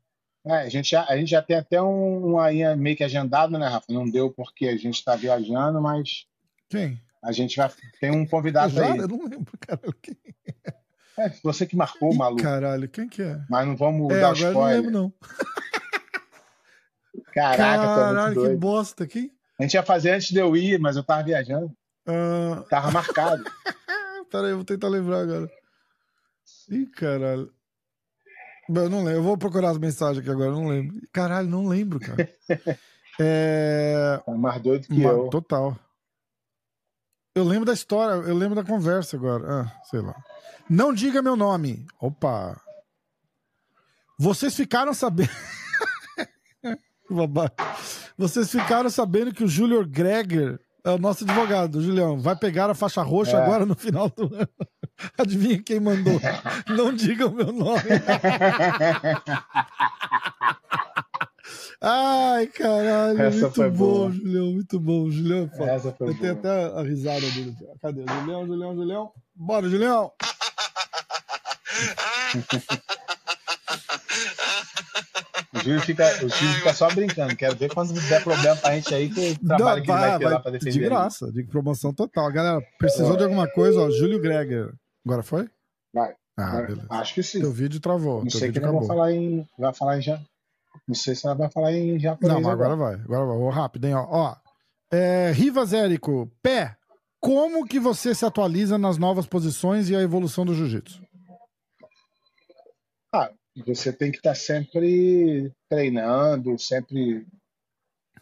É, a, gente já, a gente já tem até um, um aí meio que agendado, né, Rafa? Não deu porque a gente tá viajando, mas. Quem? A gente vai. Tem um convidado já? aí. Eu não lembro, cara. Quem? É, você que marcou, Ih, maluco. Caralho, quem que é? Mas não vamos é, dar agora spoiler. Eu não lembro, não. Caraca, Caralho, que bosta. Quem? A gente ia fazer antes de eu ir, mas eu tava viajando. Uh... Tava marcado. Pera aí, vou tentar lembrar agora. Ih, caralho. Eu não lembro. Eu vou procurar as mensagens aqui agora, eu não lembro. Caralho, não lembro, cara. é... Tá mais doido que eu. Total. Eu lembro da história, eu lembro da conversa agora. Ah, sei lá. Não diga meu nome. Opa. Vocês ficaram sabendo. Vocês ficaram sabendo que o Júlio Greger é o nosso advogado, Julião. Vai pegar a faixa roxa é. agora no final do ano. Adivinha quem mandou? Não diga o meu nome. Ai, caralho, Essa muito bom, boa. Julião, muito bom. Julião, pô. Essa foi Eu tenho até a risada dele. Cadê? Julião, Julião, Julião. Bora, Julião. O Júlio fica, o Júlio fica só brincando. Quero ver quando der problema pra gente aí, que o trabalho Não, que vai, vai ter lá pra defender. De graça, de promoção total. Galera, precisou de alguma coisa, ó, Júlio Greger. Agora foi? Vai. Ah, beleza. Acho que sim. Teu vídeo travou. Não sei que não vai falar em. Vai falar em já. Não sei se ela vai falar em japonês. Não, mas agora, agora vai. Agora vai. Vou rápido, hein? Ó. ó é, Rivas Érico, pé. Como que você se atualiza nas novas posições e a evolução do jiu-jitsu? Você tem que estar tá sempre treinando, sempre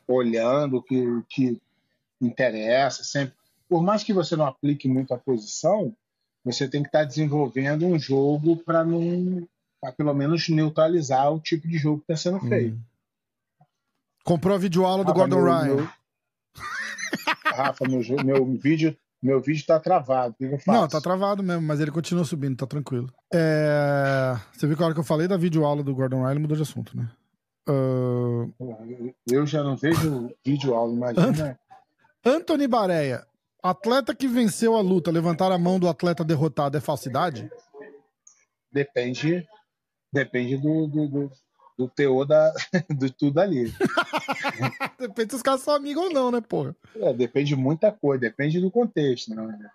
olhando o que, o que interessa, sempre. Por mais que você não aplique muito a posição, você tem que estar tá desenvolvendo um jogo para não, para pelo menos neutralizar o tipo de jogo que está sendo feito. Hum. Comprou a videoaula do Gordon meu, Ryan. Meu... Rafa, meu, meu vídeo meu vídeo tá travado. O que eu faço? Não, tá travado mesmo, mas ele continua subindo, tá tranquilo. É... Você viu que a hora que eu falei da videoaula do Gordon ele mudou de assunto, né? Uh... Eu já não vejo videoaula, imagina. Anthony Bareia, atleta que venceu a luta, levantar a mão do atleta derrotado é falsidade? Depende, depende do, do, do, do teor da, de tudo ali. depende se os caras são amigos ou não, né, porra? É, depende de muita coisa, depende do contexto, né?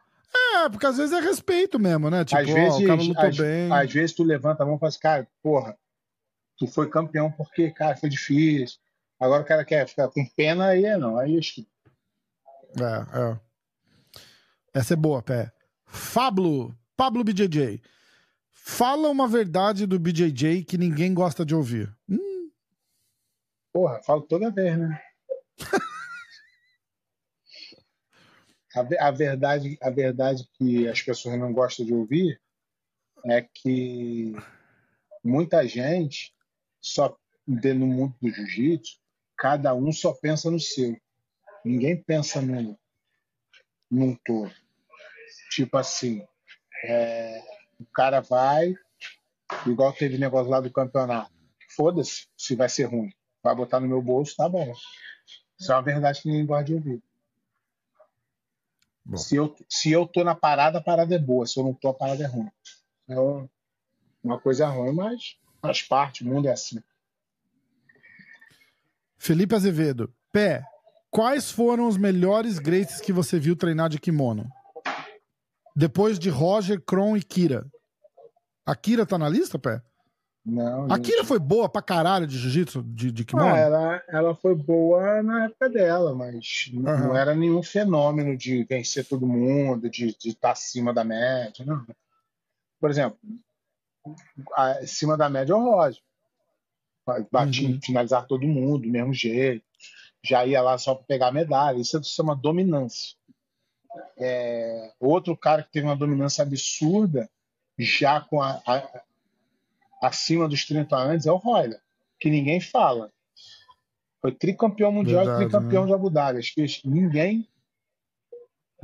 É, porque às vezes é respeito mesmo, né? Tipo, às vezes, ó, o cara lutou às, bem. Às vezes tu levanta a mão e fala assim, cara, porra, tu foi campeão porque, cara, foi difícil. Agora o cara quer ficar com pena, aí é não, aí acho que... É, é. Essa é boa, pé. Fablo, Pablo BJJ. Fala uma verdade do BJJ que ninguém gosta de ouvir. Hum. Porra, falo toda vez, né? a, a, verdade, a verdade que as pessoas não gostam de ouvir é que muita gente só no mundo do jiu-jitsu, cada um só pensa no seu. Ninguém pensa no, num todo. Tipo assim, é, o cara vai, igual teve negócio lá do campeonato. Foda-se se vai ser ruim. Vai botar no meu bolso, tá bom. Isso é uma verdade que ninguém gosta de ouvir. Se eu, se eu tô na parada, a parada é boa. Se eu não tô, a parada é ruim. É uma coisa ruim, mas faz parte, o mundo é assim. Felipe Azevedo, pé, quais foram os melhores Graces que você viu treinar de kimono? Depois de Roger, Kron e Kira. A Kira tá na lista, Pé? Não. A Kira foi boa pra caralho de jiu-jitsu, de, de kimono? Ah, ela, ela foi boa na época dela, mas uhum. não era nenhum fenômeno de vencer todo mundo, de estar tá acima da média, não. por exemplo, acima da média é o Roger. Batia, uhum. finalizar todo mundo do mesmo jeito. Já ia lá só para pegar medalha. Isso se chama dominância. É, outro cara que teve uma dominância absurda, já com a, a acima dos 30 anos, é o Royler, que ninguém fala. Foi tricampeão mundial Verdade, e tricampeão né? de Abu Dhabi. Acho que ninguém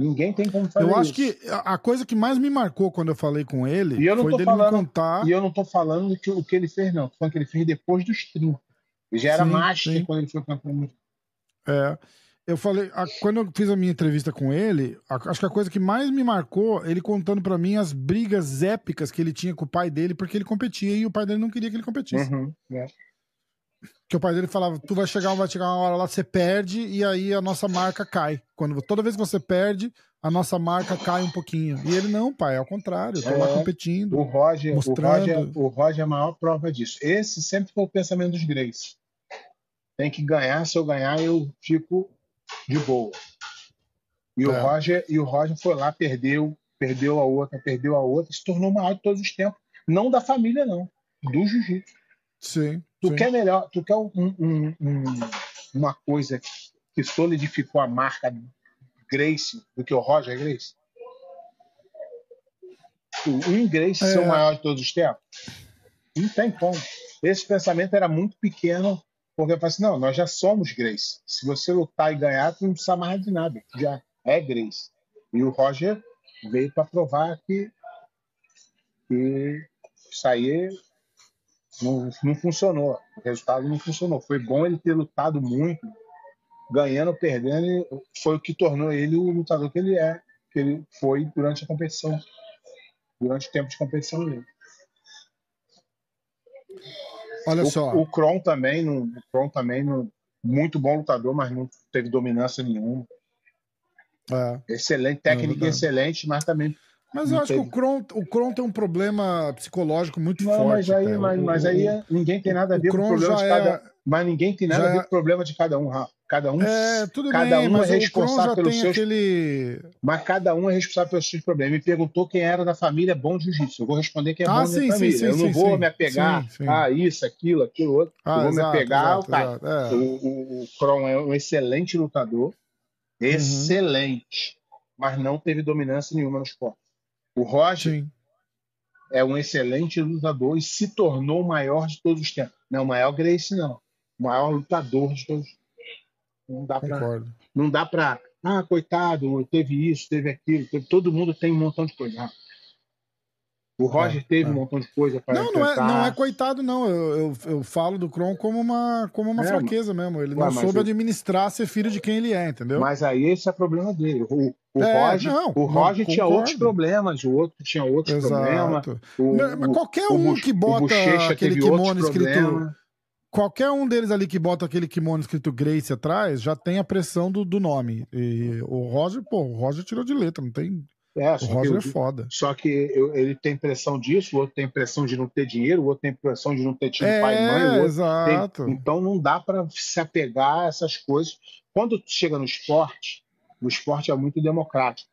Ninguém tem como fazer Eu acho isso. que a coisa que mais me marcou quando eu falei com ele foi dele falando, me contar. E eu não tô falando que, o que ele fez, não. Tô falando que ele fez depois dos 30. Ele já era sim, master sim. quando ele foi campeão. É. Eu falei, a, quando eu fiz a minha entrevista com ele, a, acho que a coisa que mais me marcou, ele contando para mim as brigas épicas que ele tinha com o pai dele, porque ele competia e o pai dele não queria que ele competisse. Uhum, é. Que o pai dele falava, tu vai chegar, vai chegar uma hora lá, você perde e aí a nossa marca cai. Quando toda vez que você perde, a nossa marca cai um pouquinho. E ele não, pai, é o contrário, tô é, lá competindo. O Roger, mostrando... o Roger, o Roger é a maior prova disso. Esse sempre foi o pensamento dos Grace. Tem que ganhar, se eu ganhar, eu fico de boa. E é. o Roger, e o Roger foi lá, perdeu, perdeu a outra, perdeu a outra, se tornou o maior de todos os tempos. Não da família, não, do jiu-jitsu. Sim. Tu sim. quer melhor, tu quer um, um, um, uma coisa que solidificou a marca Grace do que o Roger Grace? Um Grace é. ser o maior de todos os tempos? Não tem como. Esse pensamento era muito pequeno, porque eu falei assim: não, nós já somos Grace. Se você lutar e ganhar, tu não precisa mais de nada. Já é Grace. E o Roger veio para provar que, que isso aí não, não funcionou. O resultado não funcionou. Foi bom ele ter lutado muito, ganhando perdendo, foi o que tornou ele o lutador que ele é, que ele foi durante a competição, durante o tempo de competição dele. Olha o, só. O Kron também, não, o Kron também não, muito bom lutador, mas não teve dominância nenhuma. É. Excelente, técnica é excelente, mas também mas eu acho teve. que o Kron, o Kron tem um problema psicológico muito não, forte. Mas aí, mas, mas, aí é, ninguém tem nada a ver com o problema de cada é... Mas ninguém tem nada a ver com o problema de cada um, Rafa. Cada um, é, tudo cada bem, um é responsável pelos seus. Aquele... Mas cada um é responsável pelos seus problemas. Me perguntou quem era da família bom jiu-jitsu. Eu vou responder quem é ah, bom sim, da família. Sim, eu não sim, vou me apegar a ah, isso, aquilo, aquilo, outro. Ah, eu vou exato, me apegar ao cara. É. O, o, o Kron é um excelente lutador. Uhum. Excelente. Uhum. Mas não teve dominância nenhuma no esporte. O Roger Sim. é um excelente lutador e se tornou o maior de todos os tempos. Não é o maior Grace, não. O maior lutador de todos. Não dá para. Não dá para. Ah, coitado, teve isso, teve aquilo. Teve... Todo mundo tem um montão de coisa. O Roger é, teve é. um montão de coisa para não, não é, não é coitado, não. Eu, eu, eu, falo do Kron como uma, como uma é, fraqueza mesmo. Ele não soube eu... administrar ser filho de quem ele é, entendeu? Mas aí esse é o problema dele. O, o é, Roger, não, o Roger tinha outros problemas, o outro tinha outros Exato. problemas. O, Mas qualquer um que bota aquele kimono escrito. Qualquer um deles ali que bota aquele kimono escrito Grace atrás já tem a pressão do, do nome. E o Roger, pô, o Roger tirou de letra, não tem é, o Roger é foda. Só que eu, ele tem pressão disso, o outro tem pressão de não ter dinheiro, o outro tem pressão de não ter tido é, pai e mãe. exato. Tem... Então não dá para se apegar a essas coisas. Quando chega no esporte, o esporte é muito democrático.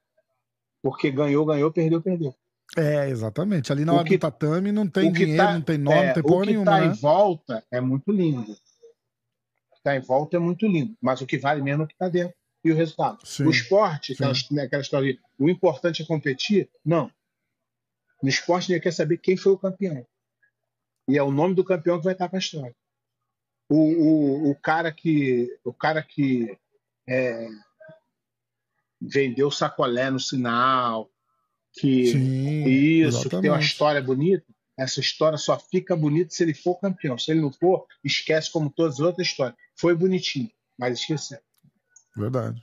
Porque ganhou, ganhou, perdeu, perdeu. É, exatamente. Ali na hora que, do tatame não tem dinheiro, tá, não tem nome, é, não tem porra nenhuma. O que está né? em volta é muito lindo. O que está em volta é muito lindo. Mas o que vale mesmo é o que está dentro e o resultado. Sim, o esporte, aquela, né, aquela história, o importante é competir? Não. No esporte, ele quer saber quem foi o campeão. E é o nome do campeão que vai estar para a história. O, o, o, cara que, o cara que é, vendeu sacolé no sinal, que Sim, isso, exatamente. que tem uma história bonita, essa história só fica bonita se ele for campeão. Se ele não for, esquece como todas as outras histórias. Foi bonitinho, mas esqueceu. Verdade.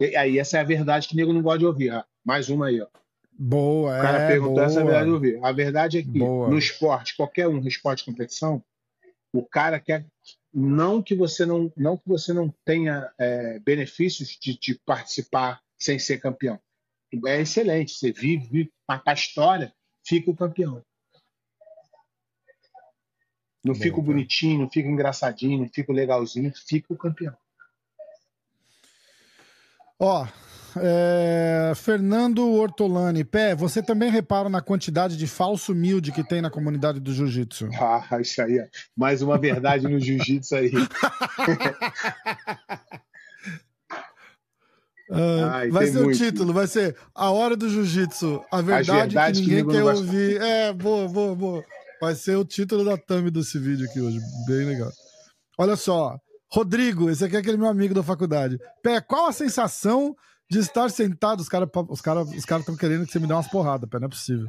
E aí essa é a verdade que o nego não gosta de ouvir. Ah, mais uma aí, ó. Boa, O cara é, perguntou boa. essa é a verdade de ouvir. A verdade é que boa. no esporte, qualquer um, no esporte de competição, o cara quer não que você não, não que você não tenha é, benefícios de, de, participar sem ser campeão. É excelente, você vive, vive a história, fica o campeão. Não fica bonitinho, não fica engraçadinho, não fica legalzinho, fica o campeão. Ó, É, Fernando Ortolani. Pé, você também repara na quantidade de falso humilde que tem na comunidade do jiu-jitsu? Ah, isso aí é mais uma verdade no jiu-jitsu aí. Uh, Ai, vai ser muito. o título, vai ser A Hora do Jiu-Jitsu, a verdade que ninguém que quer ouvir. É, boa, boa, boa. Vai ser o título da thumb desse vídeo aqui hoje, bem legal. Olha só, Rodrigo, esse aqui é aquele meu amigo da faculdade. Pé, qual a sensação de estar sentado? Os caras os cara, os cara estão querendo que você me dê umas porradas, pé, não é possível.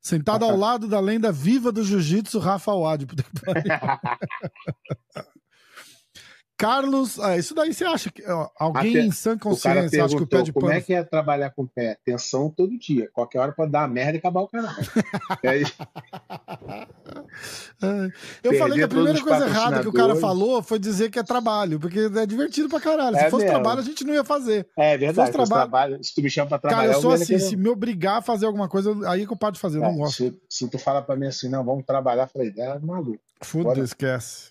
Sentado ao lado da lenda viva do jiu-jitsu, Rafa Wad. Carlos, ah, isso daí você acha que ó, alguém em sã consciência acha que o pé de pano... Como é que é trabalhar com o pé? Tensão todo dia. Qualquer hora pode dar merda e acabar o canal. aí... Eu falei que a primeira coisa errada que o cara falou foi dizer que é trabalho, porque é divertido pra caralho. Se é fosse mesmo. trabalho, a gente não ia fazer. É verdade. Se, fosse trabalho... trabalho... se tu me chama pra trabalhar. Cara, eu sou assim, se me obrigar a fazer alguma coisa, aí é que eu paro de fazer. Eu não é, gosto. Se, se, tu fala pra mim assim, não, vamos trabalhar, eu falei, é maluco. Foda, esquece.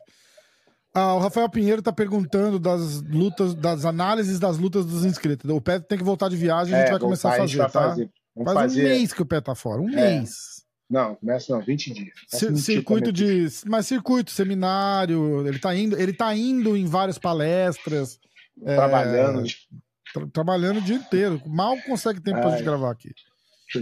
Ah, o Rafael Pinheiro está perguntando das lutas, das análises das lutas dos inscritos. O Pé tem que voltar de viagem, a gente é, vai começar a fazer, tá? Fazer. Faz fazer... um mês que o Pé tá fora, um é. mês. Não, começa não, 20 dias. circuito de. Mas circuito, seminário, ele tá indo, ele tá indo em várias palestras. Trabalhando. É, tra trabalhando o dia inteiro. Mal consegue tempo Ai, pra gente gravar aqui.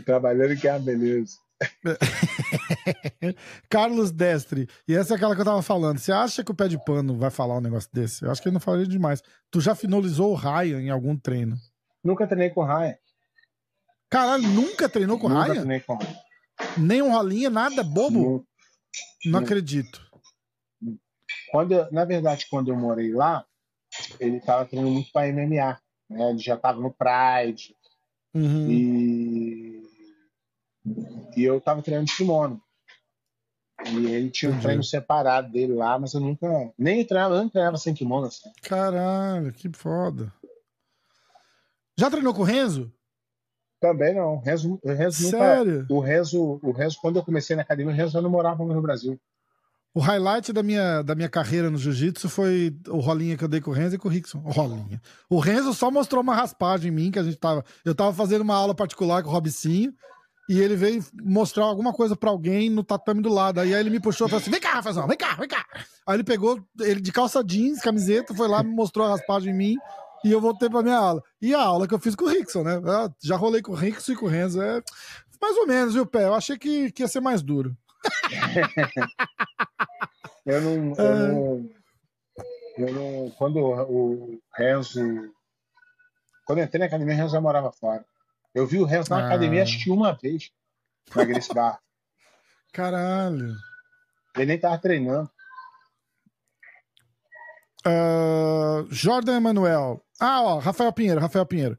Trabalhando que é uma beleza. Carlos Destre. E essa é aquela que eu tava falando. Você acha que o pé de pano vai falar um negócio desse? Eu acho que ele não falaria demais. Tu já finalizou o Ryan em algum treino? Nunca treinei com o Ryan. Caralho, nunca treinou com o Ryan? Nunca treinei com o Ryan. Nem um rolinha, nada? Bobo? Não, não acredito. Quando eu, na verdade, quando eu morei lá, ele tava treinando muito para MMA. Né? Ele já tava no Pride. Uhum. E e eu tava treinando de kimono. E ele tinha um treino separado dele lá, mas eu nunca. Nem treinava, eu não treinava sem kimono assim. Caralho, que foda. Já treinou com o Renzo? Também não. Renzo, Renzo Sério? Nunca, o Renzo, o Renzo, quando eu comecei na academia, o Renzo não morava no Brasil. O highlight da minha, da minha carreira no jiu-jitsu foi o rolinha que eu dei com o Renzo e com o Rickson. O rolinha. O Renzo só mostrou uma raspagem em mim, que a gente tava. Eu tava fazendo uma aula particular com o Robicinho e ele veio mostrar alguma coisa para alguém no tatame do lado. Aí ele me puxou e falou assim: vem cá, Rafazão, vem cá, vem cá. Aí ele pegou ele de calça jeans, camiseta, foi lá, me mostrou a raspagem em mim e eu voltei pra minha aula. E a aula que eu fiz com o Rickson, né? Eu já rolei com o Rickson e com o Renzo. É mais ou menos, viu, Pé? Eu achei que, que ia ser mais duro. eu, não, eu, é... não, eu não. Quando o Renzo. Quando eu entrei na academia, o Renzo já morava fora. Eu vi o Renzo na ah. academia que uma vez na Grace Bar. Caralho. Ele nem tava treinando. Uh, Jordan Emanuel. Ah, ó, Rafael Pinheiro, Rafael Pinheiro.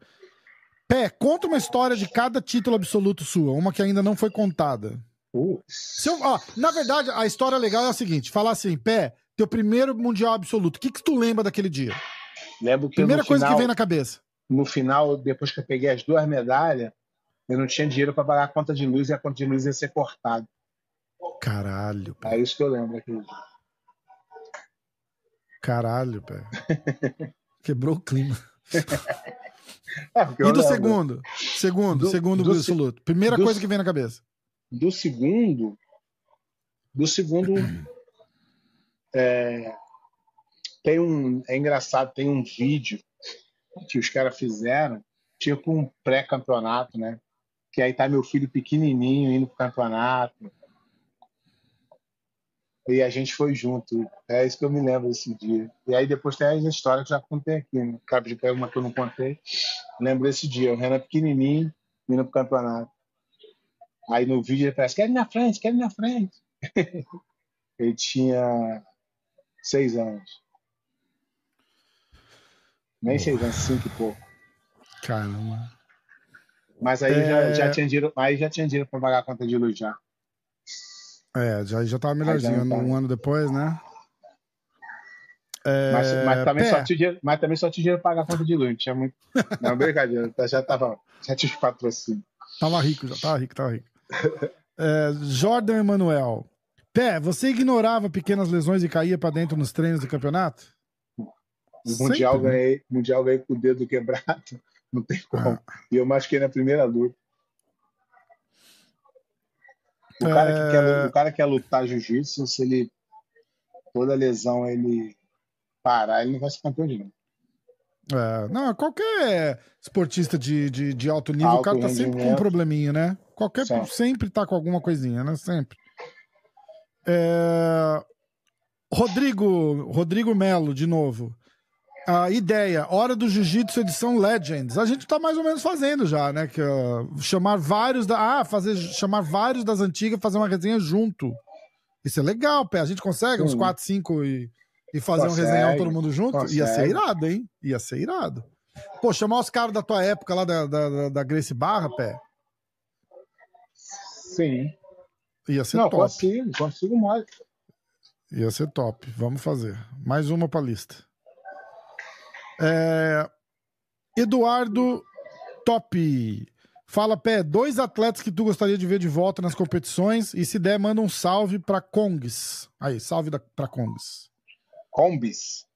Pé, conta uma história de cada título absoluto sua, uma que ainda não foi contada. Uh. Eu, ó, na verdade, a história legal é a seguinte: falar assim, Pé, teu primeiro mundial absoluto, o que, que tu lembra daquele dia? Lembro que Primeira coisa final... que vem na cabeça no final, depois que eu peguei as duas medalhas, eu não tinha dinheiro para pagar a conta de luz e a conta de luz ia ser cortada. Caralho. Pé. É isso que eu lembro aqui. Caralho, pé. Quebrou o clima. é, e do lembro. segundo? Segundo, do, segundo do absoluto. Primeira do, coisa que vem na cabeça. Do segundo. Do segundo. é, tem um. É engraçado, tem um vídeo que os caras fizeram, tipo um pré-campeonato, né? Que aí tá meu filho pequenininho indo pro campeonato. E a gente foi junto. É isso que eu me lembro desse dia. E aí depois tem as histórias que já contei aqui, né? Cabe de uma que eu não contei. Lembro desse dia. O Renan pequenininho indo pro campeonato. Aí no vídeo ele parece, quer ir na frente, quer ir na frente. ele tinha seis anos. Nem seis anos, cinco e pouco. Caramba. Mas aí é... já, já tinha dinheiro, aí já tinha dinheiro para pagar a conta de luz já. É, já, já tava melhorzinho, tá. um ano depois, né? É... Mas, mas, também só tinha dinheiro, mas também só tinha dinheiro para pagar a conta de luz, não tinha muito. Não, brincadeira, já tava, já tinha os patrocínios. Tava rico, já tava rico, tava rico. É, Jordan Emanuel. Pé, você ignorava pequenas lesões e caía para dentro nos treinos do campeonato? O mundial Sempre, né? ganhei, mundial ganhei com o dedo quebrado, não tem como. Ah. E eu machuquei na primeira luta. O cara, que É. quer, o cara que quer lutar jiu-jitsu, se ele toda lesão ele parar, ele não vai ser campeão de novo. É, não, qualquer esportista de, de, de alto nível, Alto o cara tá sempre com um probleminha, né? Qualquer, Sim. sempre tá com alguma coisinha, né? Sempre. É, Rodrigo, Rodrigo Melo, de novo. A ideia, Hora do Jiu-Jitsu edição Legends. A gente tá mais ou menos fazendo já, né? Que, ó, chamar vários da. Ah, fazer, chamar vários das antigas, fazer uma resenha junto. Isso é legal, pé. A gente consegue uns Sim. 4, 5 e, e fazer um Consegue, resenhão todo mundo junto? Ia ser consegue. irado, hein? Ia ser irado. Pô, chamar os caras da tua época lá da, da, da- da Grace Barra, pé. Sim. Ia ser Não, top. consigo, consigo mais. Ia ser top. Vamos fazer. Mais uma pra lista. É, Eduardo Top. Fala, Pé, dois atletas que tu gostaria de ver de volta nas competições e se der, manda um salve pra Kongs. Aí, salve da, pra Kongs. Combis.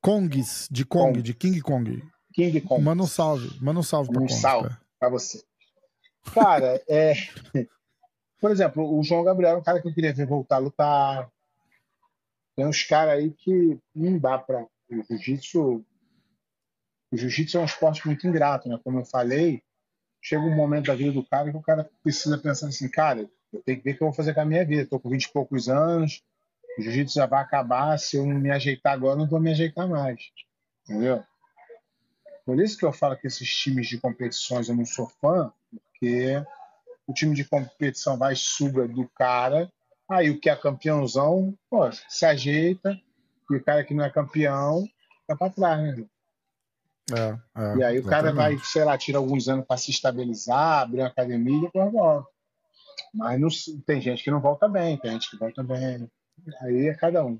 Kongs, de Kong, Kong. de King Kong. King Kong. Manda um salve. Manda um salve pra Um Kongs. salve. Pé. pra você. Cara, é. Por exemplo, o João Gabriel é um cara que eu queria ver voltar a lutar. Tem uns caras aí que não dá pra. O jiu-jitsu. O jiu-jitsu é um esporte muito ingrato, né? Como eu falei, chega um momento da vida do cara que o cara precisa pensar assim, cara, eu tenho que ver o que eu vou fazer com a minha vida. Tô com 20 e poucos anos, o jiu-jitsu já vai acabar. Se eu não me ajeitar agora, não vou me ajeitar mais. Entendeu? Por isso que eu falo que esses times de competições eu não sou fã, porque o time de competição vai suga do cara, aí o que é campeãozão, pô, se ajeita, e o cara que não é campeão fica pra trás, né? É, é, E aí o cara vai, exatamente. sei lá, tira alguns anos para se estabilizar, abrir uma academia e depois volta. Mas não- tem gente que não volta bem, tem gente que volta bem. Aí é cada um.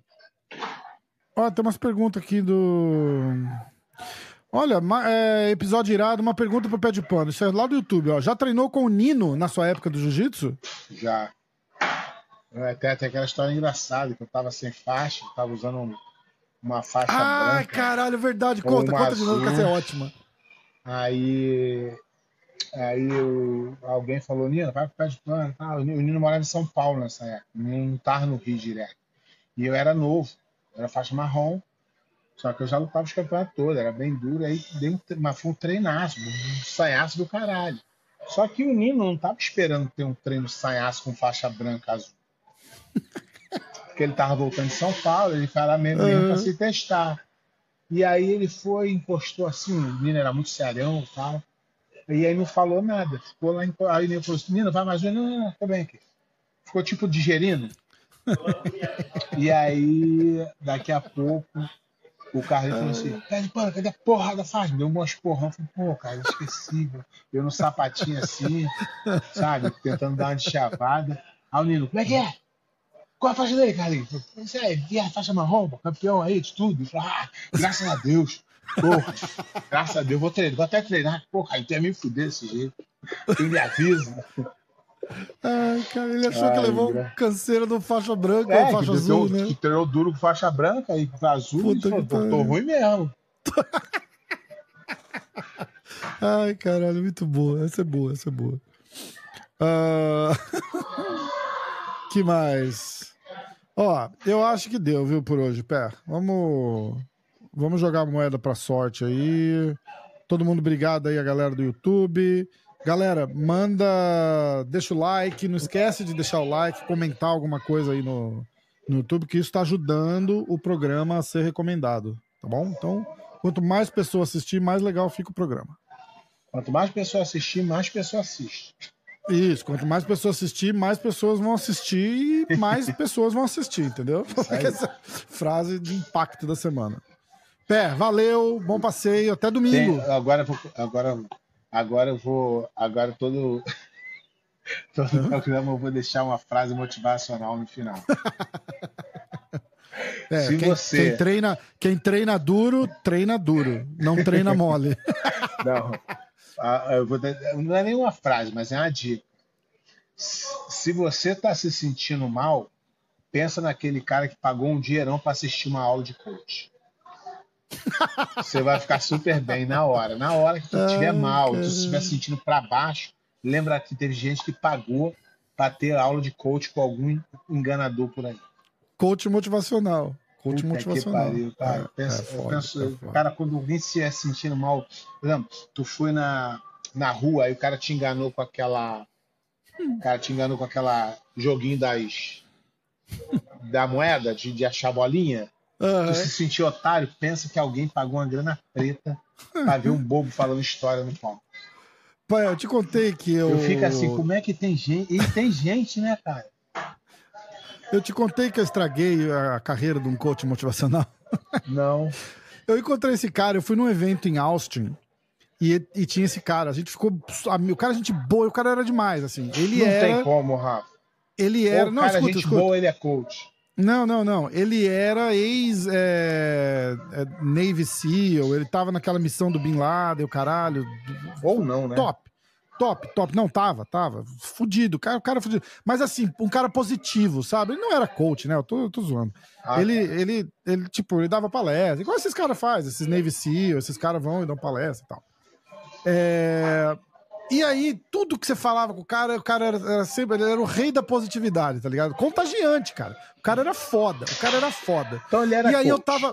Ó, tem umas perguntas aqui do. Olha, é, episódio irado, uma pergunta pro pé de pano. Isso é lá do YouTube, ó. Já treinou com o Nino na sua época do jiu-jitsu? Já. É, Tem até aquela história engraçada, que eu tava sem faixa, tava usando um- uma faixa Ai, branca. caralho, é verdade. Conta, conta de novo, que essa é ótima. Aí, aí o- alguém falou, Nino, vai pro pé de pano. Ah, o Nino morava em São Paulo nessa época, o Nino não tava no Rio direto. E eu era novo, eu era faixa marrom, só que eu já lutava os campeonatos todos, era bem duro, aí dei um, mas foi um treinaço, um sanhaço do caralho. Só que o Nino não tava esperando ter um treino sanhaço com faixa branca azul. Porque ele tava voltando de São Paulo, ele foi lá mesmo, Uhum. se testar. E aí ele foi, encostou assim, o menino era muito serião e tal. E aí não falou nada. Ficou lá, aí ele falou assim, menino, vai mais um. Não, não, não, tô bem aqui. Ficou tipo digerindo. e aí, daqui a pouco, o Carlinhos falou assim, pede pano, cadê a porra da? Me Deu umas porrão. Eu falei, pô, cara, esqueci. velho. Eu no sapatinho assim, sabe? Tentando dar uma de chavada. Aí o Nino, como é que é? Qual a faixa dele, Carlinhos? Você é via a faixa marrom, campeão aí de tudo. Falei, ah, graças a Deus. Porra, graças a Deus, vou treinar, vou até treinar. Porra, aí tem me fuder desse jeito. Quem me avisa. Ai, cara, ele achou que Ai, levou gra- canseira do faixa branca É, ou faixa que, azul, treinou, né? que treinou duro com faixa branca e azul. Puta e falou, que tô, ruim mesmo. Ai, caralho, muito boa. Essa é boa, essa é boa. Ah, que mais? Ó, eu acho que deu, viu, por hoje, Pé. Vamos, vamos jogar moeda pra sorte aí. Todo mundo obrigado aí, a galera do YouTube. Galera, manda, deixa o like, não esquece de deixar o like, comentar alguma coisa aí no, no YouTube, que isso tá ajudando o programa a ser recomendado, tá bom? Então, quanto mais pessoas assistir, mais legal fica o programa. Quanto mais pessoas assistir, mais pessoas assistem. Isso, quanto mais pessoas assistir, mais pessoas vão assistir e mais pessoas vão assistir, entendeu? aí. Essa frase de impacto da semana. Pé, valeu, bom passeio, até domingo. Tem- agora, eu vou, agora, agora eu vou. Agora todo. Todo programa eu vou deixar uma frase motivacional no final. É, se quem, você- quem treina, quem treina duro, treina duro, não treina mole. Não, Ah, não é nenhuma frase, mas é uma dica. Se você está se sentindo mal, pensa naquele cara que pagou um dinheirão para assistir uma aula de coach. Você vai ficar super bem na hora. Na hora que tu estiver mal, tu estiver sentindo para baixo, lembra que teve gente que pagou para ter aula de coach com algum enganador por aí. Coach motivacional. Coach motivacional. Pariu, cara. É, pensa, é foda, penso, é cara, quando alguém se estiver sentindo mal, por exemplo, tu foi na, na rua e o cara te enganou com aquela. O cara te enganou com aquela joguinho das. da moeda, de, de achar bolinha. Uhum. Tu se sentiu otário, pensa que alguém pagou uma grana preta pra ver um bobo falando história no palco. Pai, eu te contei que eu. Eu fico assim, como é que tem gente. E tem gente, né, cara? Eu te contei que eu estraguei a carreira de um coach motivacional. Não. Eu encontrei esse cara, eu fui num evento em Austin. E, e tinha esse cara, a gente ficou. O cara, a gente boa, o cara era demais, assim. Ele não era. Não tem como, Rafa. Ele era. O não, cara, escuta, gente escuta. boa, ele é coach. Não, não, não. Ele era ex é, é, Navy SEAL, ele tava naquela missão do Bin Laden, o caralho. Ou não, né? Top. Top, top. Não, tava, tava. Fudido, cara, o cara fudido. Mas assim, um cara positivo, sabe? Ele não era coach, né? Eu tô, eu tô zoando. Ah, ele, tá. ele, ele, tipo, ele dava palestra. Igual esses caras fazem, esses Navy SEAL, esses caras vão e dão palestra e tal. É... E aí, tudo que você falava com o cara, o cara era, era, sempre, ele era o rei da positividade, tá ligado? Contagiante, cara. O cara era foda, o cara era foda. Então ele era E aí coach. eu tava.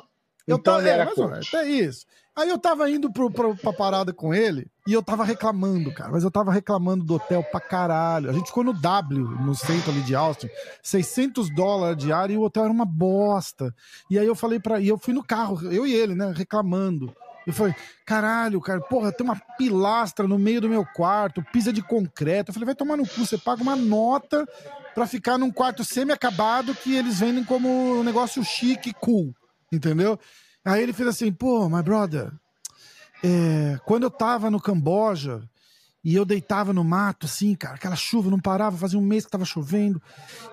Eu então tava, ele era é, coach. é isso. Aí eu tava indo pro, pro, pra parada com ele e eu tava reclamando, cara. Mas eu tava reclamando do hotel pra caralho. A gente ficou no W, no centro ali de Austin, 600 dólares diário e o hotel era uma bosta. E aí eu falei pra. E eu fui no carro, eu e ele, né, reclamando. Eu falei, caralho, cara, porra, tem uma pilastra no meio do meu quarto, pisa de concreto. Eu falei, vai tomar no cu, você paga uma nota pra ficar num quarto semi-acabado que eles vendem como um negócio chique, cool, entendeu? Aí ele fez assim, pô, my brother, é, quando eu tava no Camboja e eu deitava no mato, assim, cara, aquela chuva não parava, fazia um mês que tava chovendo,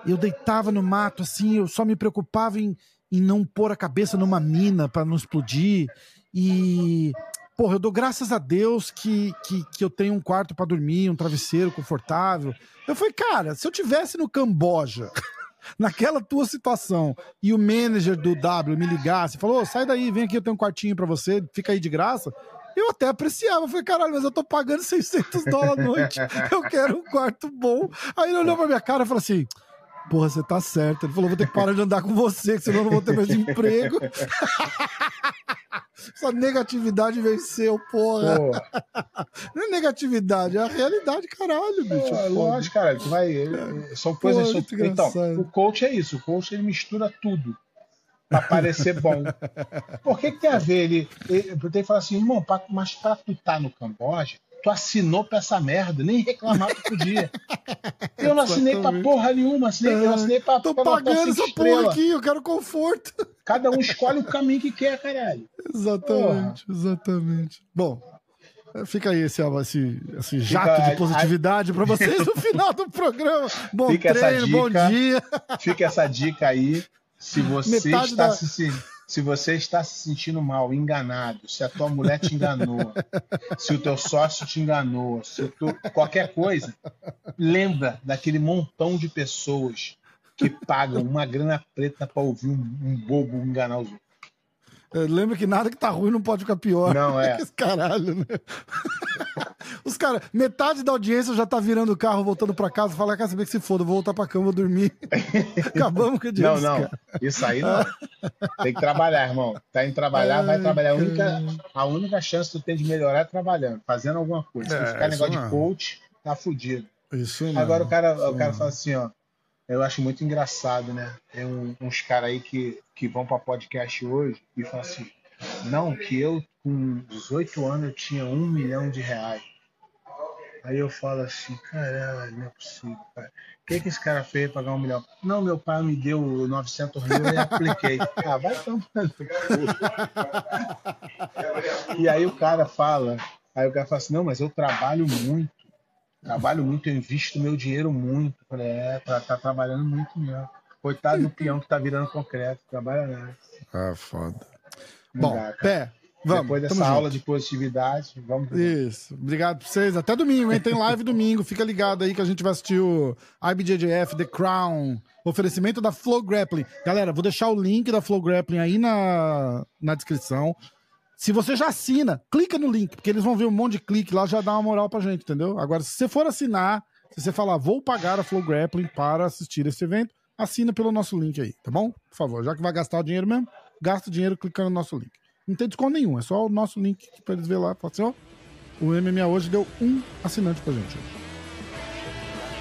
eu deitava no mato, assim, eu só me preocupava em, em não pôr a cabeça numa mina para não explodir. E, porra, eu dou graças a Deus que, que, que eu tenho um quarto para dormir, um travesseiro confortável. Eu falei, cara, se eu tivesse no Camboja, naquela tua situação, e o manager do W me ligasse falou: oh, sai daí, vem aqui, eu tenho um quartinho para você, fica aí de graça. Eu até apreciava, eu falei, caralho, mas eu tô pagando 600 dólares a noite, eu quero um quarto bom. Aí ele olhou pra minha cara e falou assim: porra, você tá certo. Ele falou, vou ter que parar de andar com você, senão eu não vou ter mais emprego. Essa negatividade venceu, porra. Não é negatividade, é a realidade, caralho, bicho. É, lógico, cara, tu vai. São coisas. São... Então, o coach é isso, o coach ele mistura tudo pra parecer bom. Por que, que tem a ver? Ele, ele, ele tem que falar assim, irmão, mas pra tu tá no Camboja, tu assinou pra essa merda, nem reclamar tu podia. Eu não assinei pra porra nenhuma, assinei, eu assinei pra. Tô pra pagando essa estrela. porra aqui, eu quero conforto. Cada um escolhe o caminho que quer, caralho. Exatamente, porra. exatamente. Bom, fica aí esse, esse, esse jato Fica, de positividade para vocês no final do programa. Bom Fica treino, dica, bom dia. Fica essa dica aí. Se você Metade está da- se se você está se sentindo mal, enganado, se a tua mulher te enganou, se o teu sócio te enganou, se o teu, qualquer coisa, lembra daquele montão de pessoas que pagam uma grana preta para ouvir um, um bobo enganar os outros. Lembra que nada que tá ruim não pode ficar pior. Não, é. Caralho, né? Os caras, metade da audiência já tá virando o carro, voltando pra casa, fala, quer saber que se foda, vou voltar pra cama, vou dormir. Acabamos com o Não, não. caras. Isso aí não. Tem que trabalhar, irmão. Tá em trabalhar, vai Ai, trabalhar. A única, cara. a única chance que tu tem de melhorar é trabalhando, fazendo alguma coisa. Se É, ficar negócio de não. coach, tá fudido. Isso não. Agora o cara, o cara não. fala assim, ó. Eu acho muito engraçado, né? Tem um- uns caras aí que, que vão pra podcast hoje e falam assim, não, que eu com 18 anos eu tinha um milhão de reais. Aí eu falo assim, caralho, não é possível, cara. O que, que esse cara fez pra pagar um milhão? Não, meu pai me deu 900 mil e apliquei. Ah, vai tomando. E aí o cara fala, aí o cara fala assim, não, mas eu trabalho muito. Trabalho muito, eu invisto meu dinheiro muito. Falei, é, tá, tá trabalhando muito mesmo. Coitado do peão que tá virando concreto, trabalha nada. Ah, foda. Não Bom, dá, pé, vamos. Depois dessa aula junto. de positividade, vamos Isso. Obrigado pra vocês. Até domingo, hein? Tem live domingo. Fica ligado aí que a gente vai assistir o IBJJF The Crown. Oferecimento da Flow Grappling. Galera, vou deixar o link da Flow Grappling aí na, na descrição. Se você já assina, clica no link, porque eles vão ver um monte de clique lá, já dá uma moral pra gente, entendeu? Agora, se você for assinar, se você falar, vou pagar a Flow Grappling para assistir esse evento, assina pelo nosso link aí, tá bom? Por favor, já que vai gastar o dinheiro mesmo, gasta o dinheiro clicando no nosso link. Não tem desconto nenhum, é só o nosso link para eles ver lá. Fala assim, ó, o MMA hoje deu um assinante pra gente.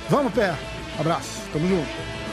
Vamos, pé! Abraço, tamo junto.